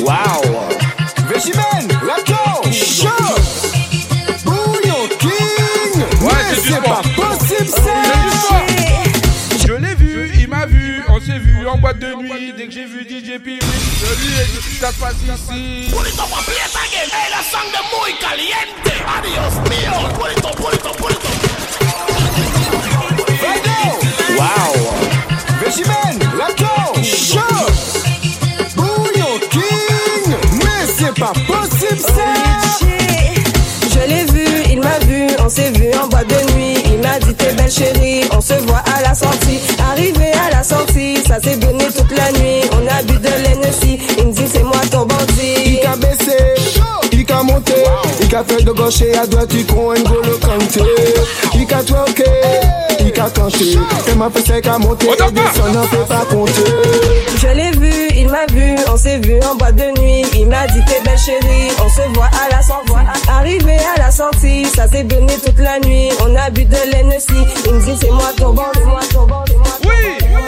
Wow Végimène, boîte de nuit. Dès que j'ai vu DJ Piri, je lui ai dit ça se passe ici. Pulito, aprieta again. Hey, la sangre muy caliente. Adiós mío. Pulito, pulito, pulito. Wow Végimène, Rato, Chaud belle chérie, on se voit à la sortie. Arrivé à la sortie, ça s'est donné toute la nuit. On a bu de l'Hennessy, il me dit c'est moi ton bandit. Il qu'a baissé, il qu'a monté, il qu'a fait de gauche et à droite, il prend un golo canté. Il qu'a twerké, canté. Fait ma qu'a monté, et descend, n'en fait pas compter. Je l'ai vu, il m'a vu, on s'est vu en boîte de nuit. Il m'a dit t'es belle chérie, on se voit à la sortie. Arrivé à la sortie, ça s'est donné toute la nuit. On a bu de l'Hennessy, il me dit c'est moi ton bon, c'est moi ton bon, c'est moi ton Oui.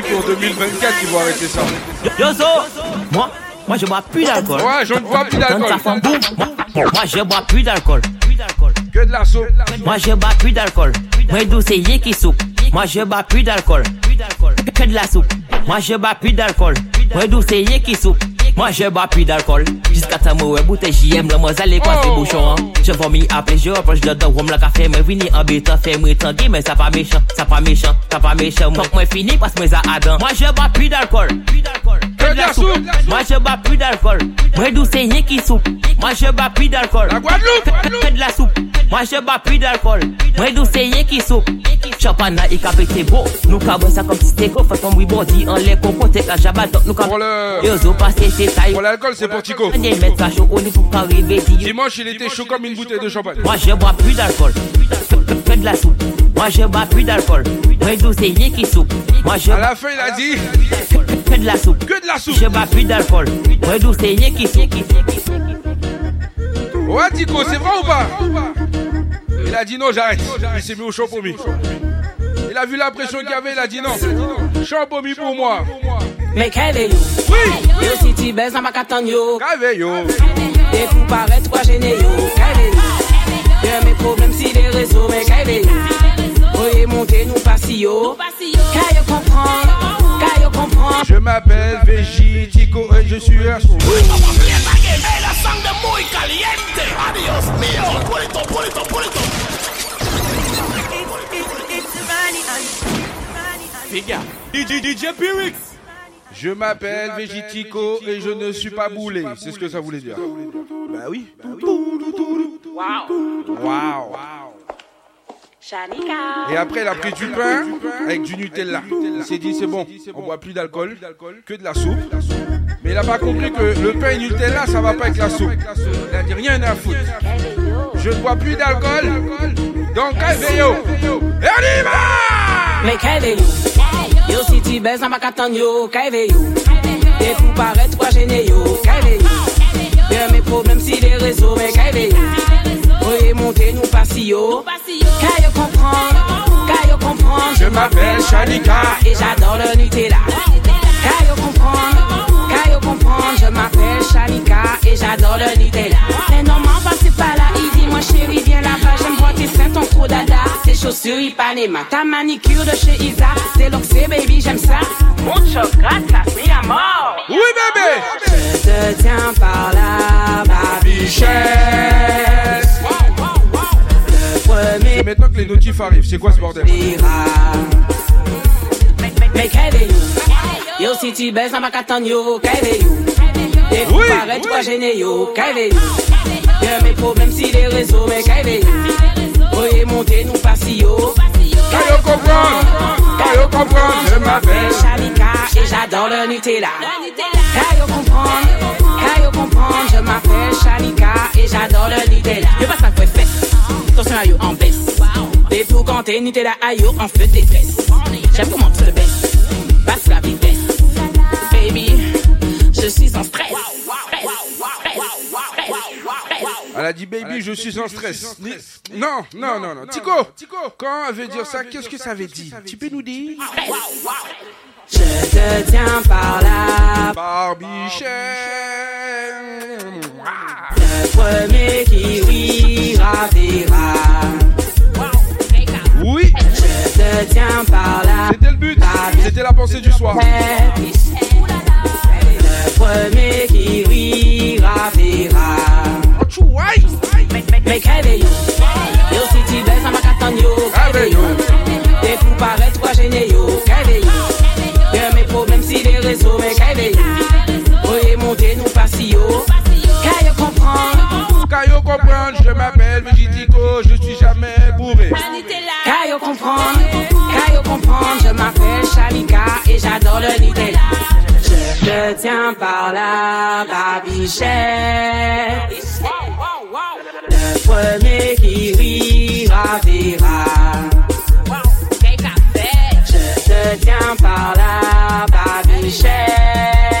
Dit pour 2024 qu'ils vont arrêter ça. Yozo, moi, moi je bois plus d'alcool. Ouais, je ne bois plus d'alcool. Moi je bois plus d'alcool. Que de la soupe. Moi je bois plus d'alcool. Moi d'où c'est yé qui soupe. Moi je bois plus d'alcool. Que de la soupe. Moi je bois plus d'alcool. Moi d'où c'est yé qui soupe. Manje ba pi d'alkol Jiska ta mwe boute jyem la mwazale kwa se bouchon Je vomi apre je reproche de do wom la ka fe mwen vini an betan Fe mwen tangi men sa pa mechan, sa pa mechan, sa pa mechan Fok mwen fini pas mwen za adan Manje ba pi d'alkol Moi je bois plus d'alcool. Moi d'où c'est yé qui soupe. Moi je bois plus d'alcool. La Guadeloupe. De la soupe. Moi je bois plus d'alcool. Moi d'où c'est yé qui soupe. Champagne na ika pété beau. Nous boire ça comme si c'était quoi. Façon oui body en lait compoté la jabba donc nous le. Yo zo passé c'est taille. Pour l'alcool, c'est pour Tico. Dimanche, il était chaud comme une bouteille de champagne. Moi je bois plus d'alcool. Que de la soupe. Moi je bois plus d'alcool. Moi d'où c'est yé qui soupe. Moi je À la fin, il a dit. Que de la soupe. Que de la soupe. Je bois plus d'alcool. Moi d'où c'est yé qui soupe. Ouais, Tico, c'est vrai ou pas? Il a dit non, j'arrête. Il s'est mis au champomis. Il a vu la pression qu'il y avait, il a dit non. Champomis pour moi. Mais qu'elle est yo Oui Yo si tu baises, on va qu'attendre yo? Qu'elle yo Des coups paraître quoi gêner yo Qu'elle est yo Y'a mes problèmes si les réseaux Mais qu'elle est yo Voyez monter nous yo Qu'elle yo Qu'elle yo comprendre Je m'appelle VJ Tico et je suis un son. la sangre muy caliente. Adiós mío. Pulito, pulito, pulito. Figure. DJ, DJ Pyrix. Je m'appelle VJ Tico et je ne suis pas boulé. C'est ce que ça voulait dire. Bah oui. Et après, il a pris du pain avec du Nutella. Il s'est dit, c'est bon, on boit plus d'alcool, que de la soupe. Mais il n'a pas compris que le pain et Nutella, ça va pas avec la soupe. Il a dit, rien à foutre. Je ne bois plus d'alcool, donc calmez-yo. Et on y va! Mais est yo si tu baises, on va qu'attendre yo Qu'elle est yo Des coups paraître quoi gêner yo Qu'elle est yo Y'a mes problèmes si les réseaux Mais qu'elle est yo Voyez monter nous passi yo Qu'elle yo comprendre Qu'elle yo comprendre. Je m'appelle Shanika. Et j'adore le Nutella. Qu'elle yo comprendre Qu'elle yo comprendre. Je m'appelle Shanika Et j'adore le Nutella. Mais non m'en passez pas là. Il dit moi chérie viens là-bas Tes seins ton trop dada. Tes chaussures Ipanema Ta manicure de chez Isa. Tes looks baby j'aime ça. Mucho gracias mi amor. Oui bébé. Je te tiens par la babichesse Le premier C'est maintenant que les notifs arrivent. C'est quoi ce bordel? Mais qu'elle est yo Yo si tu baises, on va qu'attendre yo. Qu'elle est yo Des coups paraître quoi gêner yo. Qu'elle est yo Y'a mes problèmes si les réseaux Mais qu'elle est yo Voyez monter nous passi yo Qu'elle yo comprendre Qu'elle yo comprendre Je m'appelle Shalika Et j'adore le Nutella. Qu'elle yo comprendre Qu'elle yo comprendre Je m'appelle Shalika Et j'adore le Nutella. Yo pas ça quoi fait Attention à yo en baisse. Des pour compter Nutella à yo en feu détresse J'aime comment tu le baisses. Passe la vitesse. Baby Je suis en Stress Elle a dit baby, je suis en stress. Ni- Non, non, non, non. Tico, quand elle veut dire ça, qu'est-ce que ça veut dire Tu peux nous dire Je te tiens par là. Le premier qui rira verra. Oui. Je te tiens par là. C'était le but. C'était la pensée du soir. Le premier qui rira verra. Mais- Mais réveillons. Yo, si tu baisses, ça m'a qu'attendre, yo. Paraît trois gênés, yo. Y'a mes problèmes si les réseaux, mais réveillons. Voyez monter, nous passions. Caillou comprendre. Caillou comprendre, je m'appelle Végitico, je suis jamais bourré. Caillou comprendre. Caillou comprendre. Je m'appelle Shalika et j'adore le Nutella. Je tiens par là, babichette. Le premier qui rira verra. Je te tiens par là, babichette.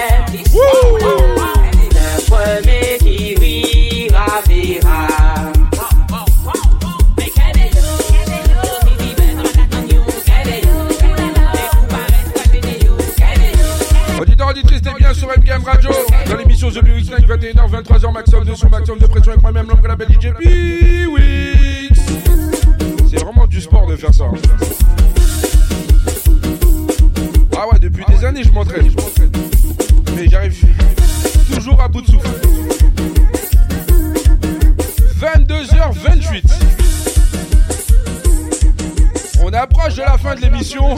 Radio. Dans l'émission The Lyrics Night, 21h, 23h, maximum de son, maximum de pression avec moi-même, l'homme que la belle DJ P-Wix. C'est vraiment du sport de faire ça. Ah ouais, depuis des années, je m'entraîne. Mais j'arrive toujours à bout de souffle. 22h28. On approche de la fin de l'émission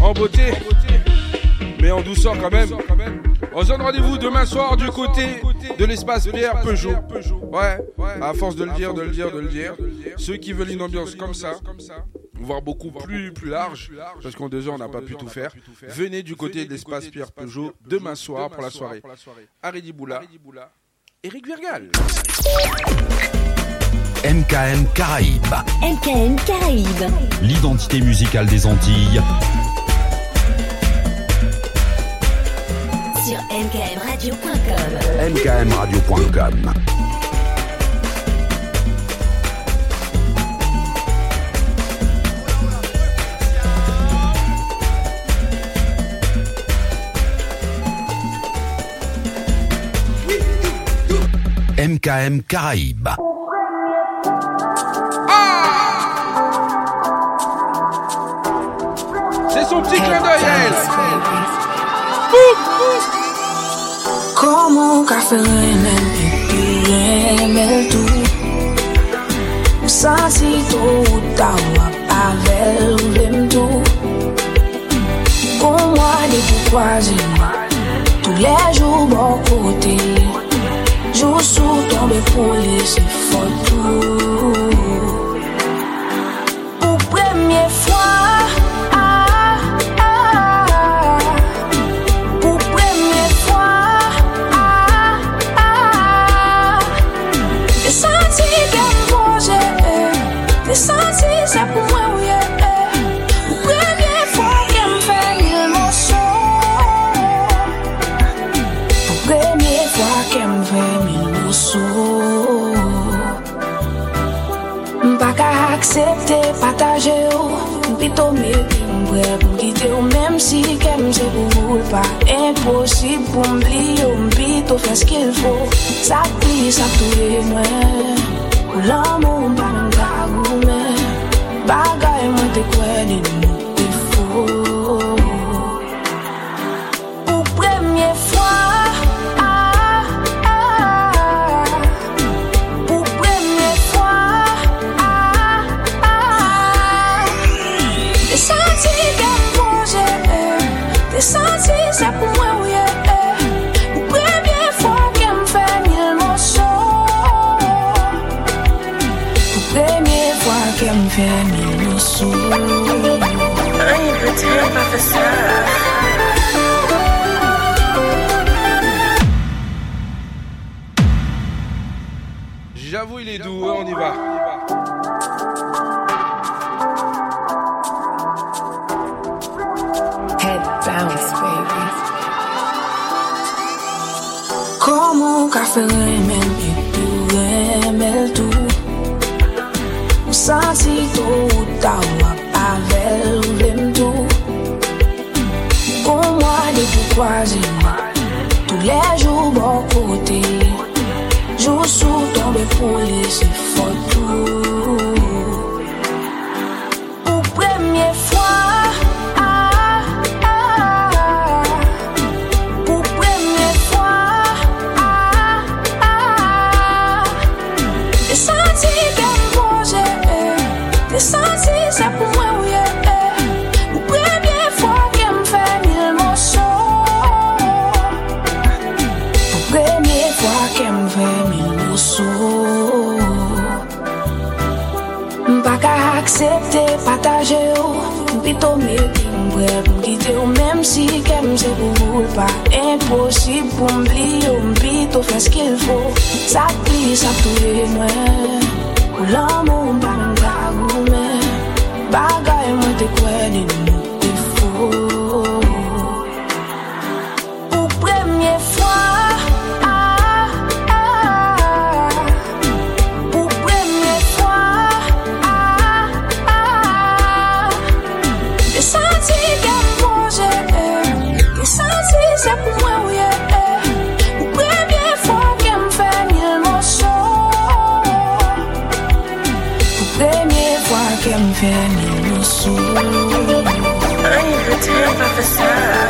en beauté, mais en douceur quand même. On se donne rendez-vous demain soir du côté de l'espace Pierre Peugeot. Ouais, à force de le dire, de le dire, de le dire. Ceux qui veulent une ambiance comme ça, voire beaucoup plus, plus large, parce qu'en deux heures on n'a pas pu tout faire, venez du côté de l'espace Pierre Peugeot demain soir pour la soirée. Aridi Boula, Eric Virgal. MKM Caraïbes, MKM Caraïbes. l'identité musicale des Antilles. Sur mkmradio.com. mkmradio.com. MKM Caraïbes. C'est son petit clin d'œil, elle. Koman ka fe remel E pi remel tou Ou sa si tou ou ta wap Avel ou lem tou Kon mwa de pou kwa jema Tou le jou bon kote Jou sou tombe pou le se fotou Ou premye fotou Mpa ka aksepte pataje ou Mpito me mbre pou mkite ou Mem si kem se pou ou Pa imposib pou mbli ou Mpito fes ki l fo Sa pli sa touye mwen. Ou lan moun pa mkagou mwen J'avoue, il est doux, hein, on y va. Head bounce, baby. Como un café lemon tu tout. Un. Tous les jours, bon côté. Jour sous tombe pour les si kem se pou ou pa. Imposib pou mbli ou mbli tou fè skil fò Sa pli sa ptouye mwen Ou lan moun pa mwen bagou mwen Bagay mwen te kwen din mwen turn professor.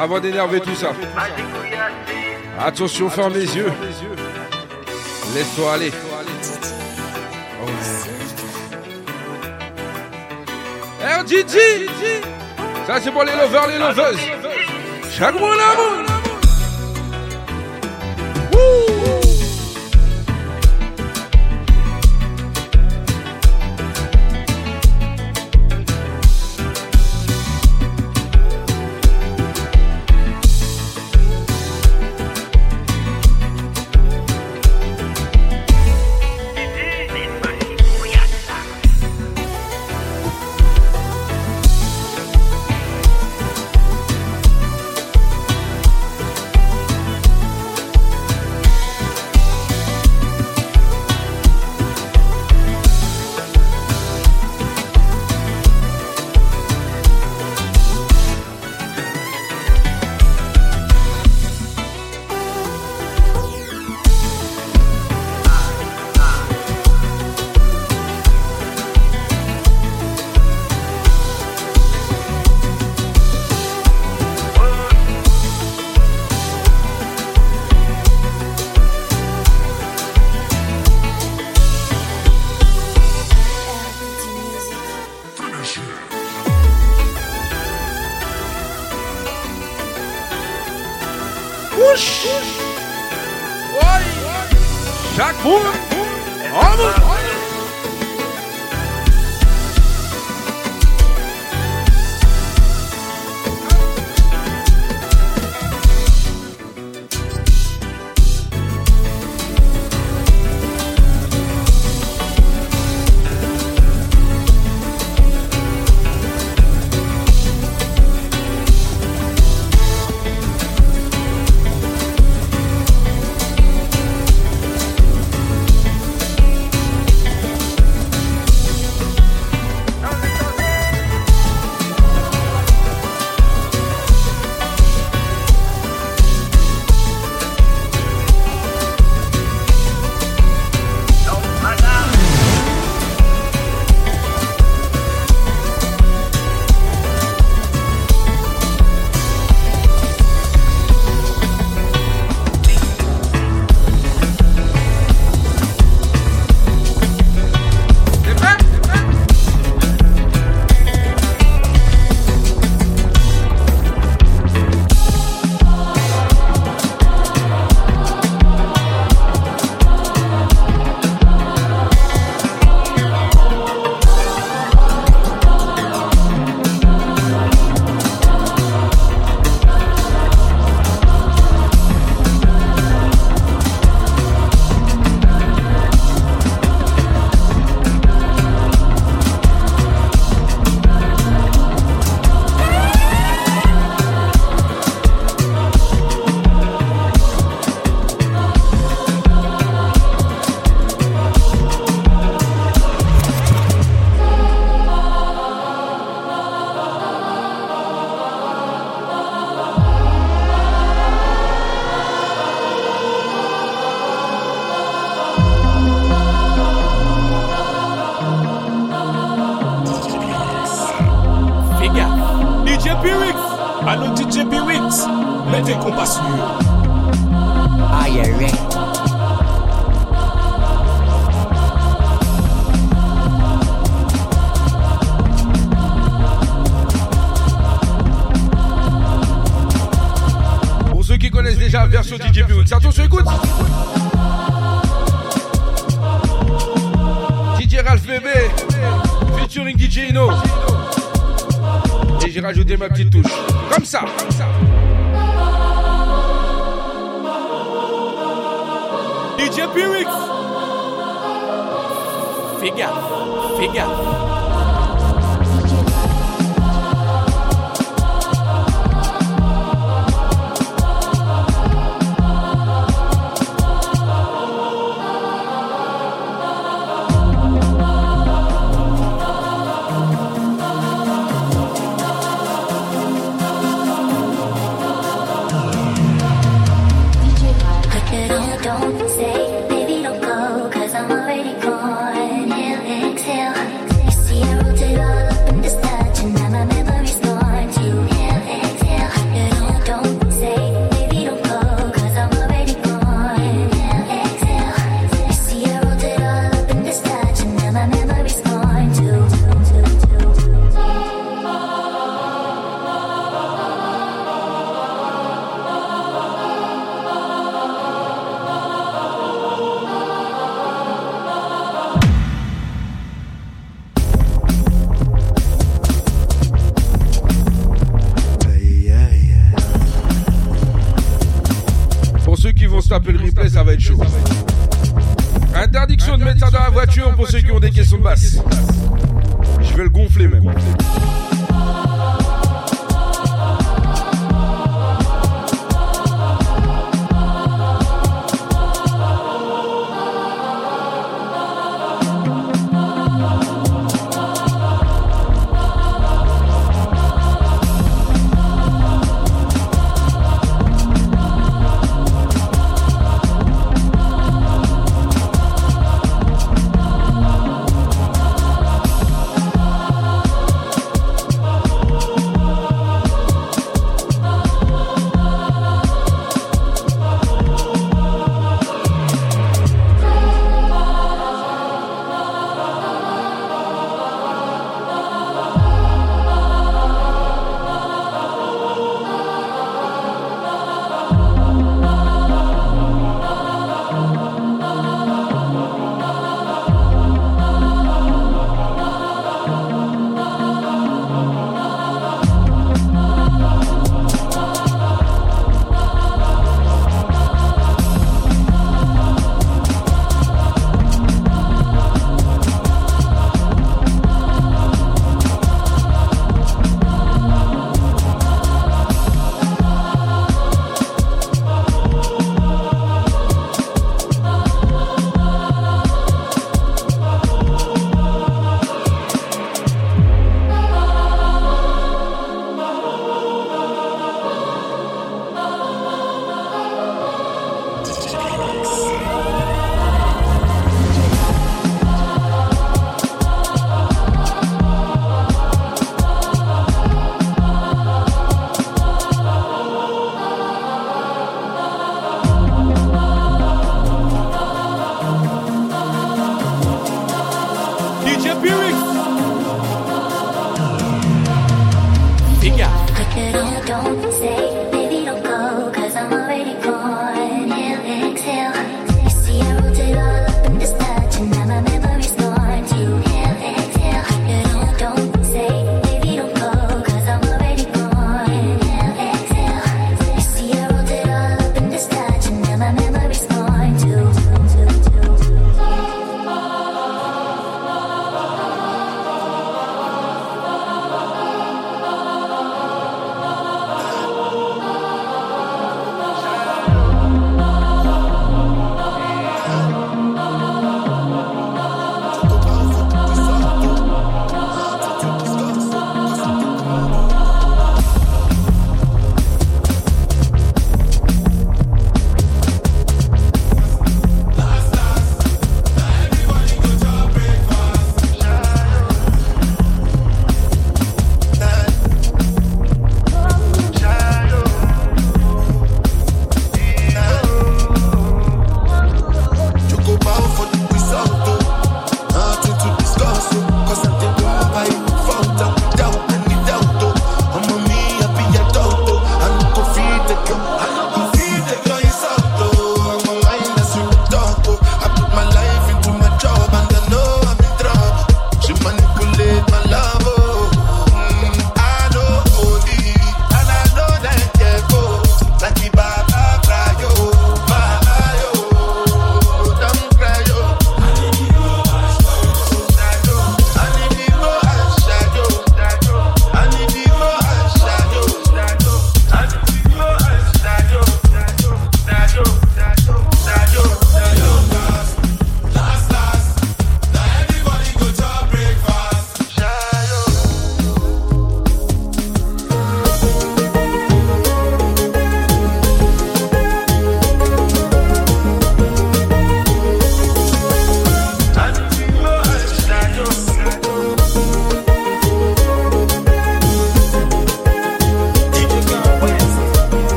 Ah, avant d'énerver tout ça. Attention, ferme les yeux. Laisse-toi aller. Oh, RGG, eh, ça c'est pour les lovers, les ah, loveuses. Chaque mois l'amour.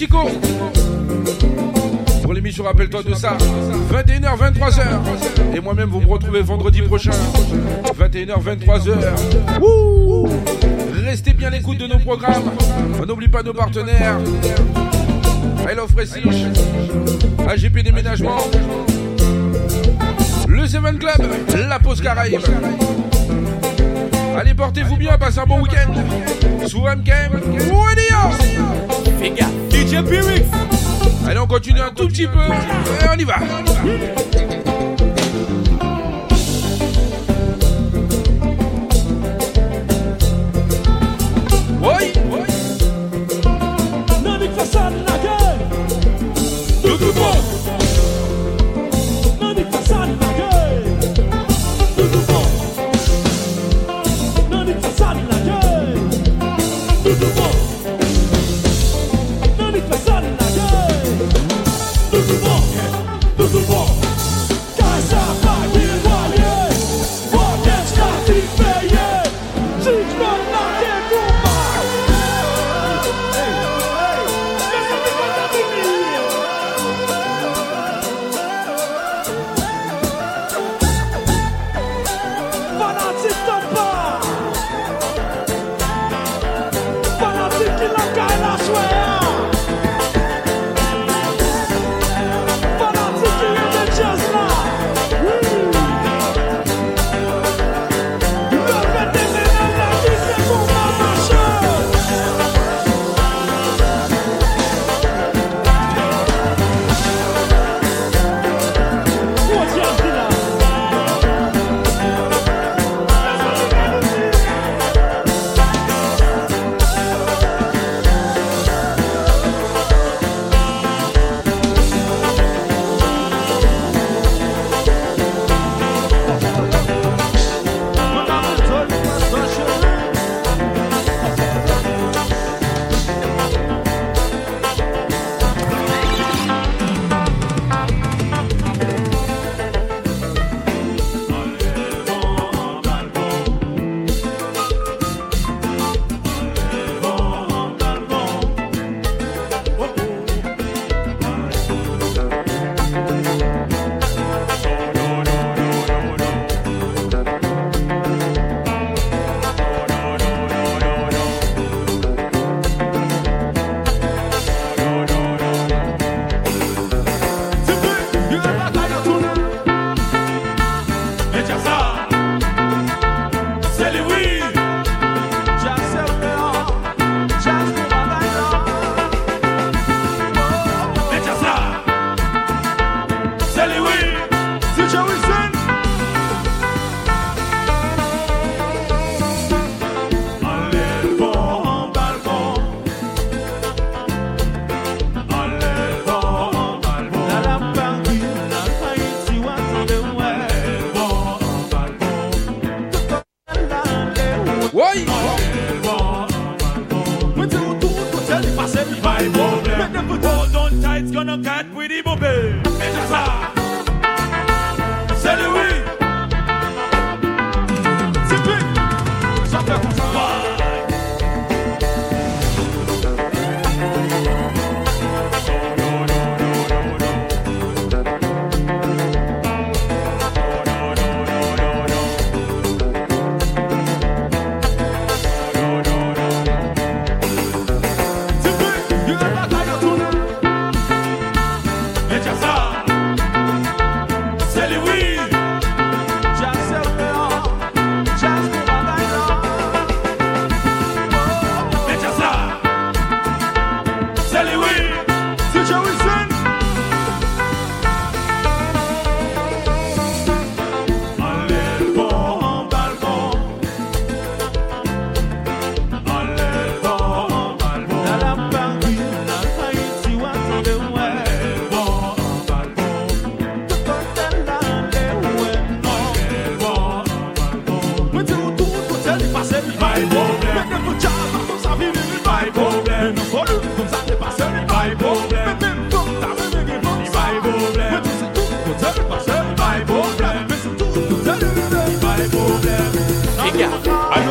Chico. Pour l'émission, rappelle-toi de ça. 21h, 23h. Et moi-même, vous me retrouvez vendredi prochain. 21h, 23h. Restez bien à l'écoute de nos programmes. On N'oublie pas nos partenaires. Hello Fresh, AGP Déménagement, le Seven Club, la Pause Caraïbe. Allez, portez-vous bien, passez un bon week-end. Sous MKM, DJ Pyrix. Allez, on continue un tout petit peu. On y va.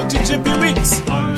Allo DJ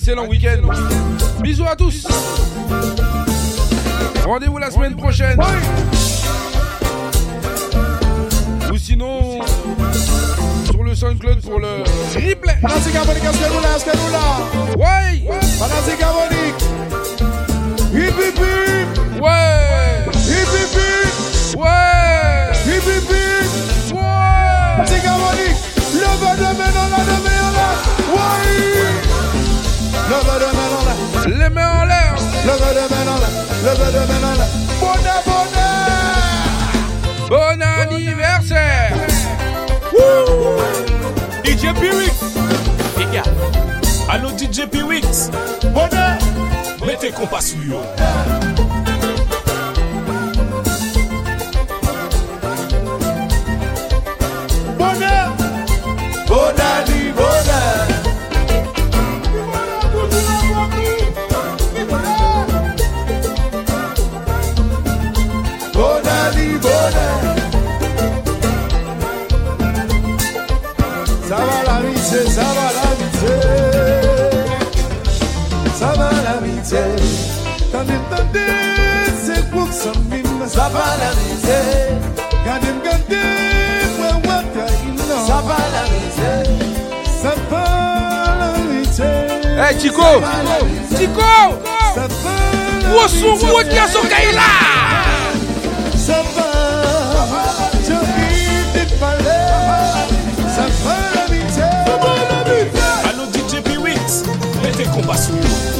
excellent week-end. Bisous à tous. Rendez-vous la semaine prochaine. Ou sinon, sur le SoundCloud pour le replay. Ouais. Ouais Bonne, bonne Bon anniversaire. Woo! DJ P-Wix Ega, alo DJ P-Wix Bonne Mete kompas yo. Ça va Ça Ça l'amitié Hey Chico. Chico. Ça va Wosu wotia sokaila Ça va. Je vis des palais. Ça va l'amitié Ça va l'amitié Allô DJ P-Wix Mettez compas sur yo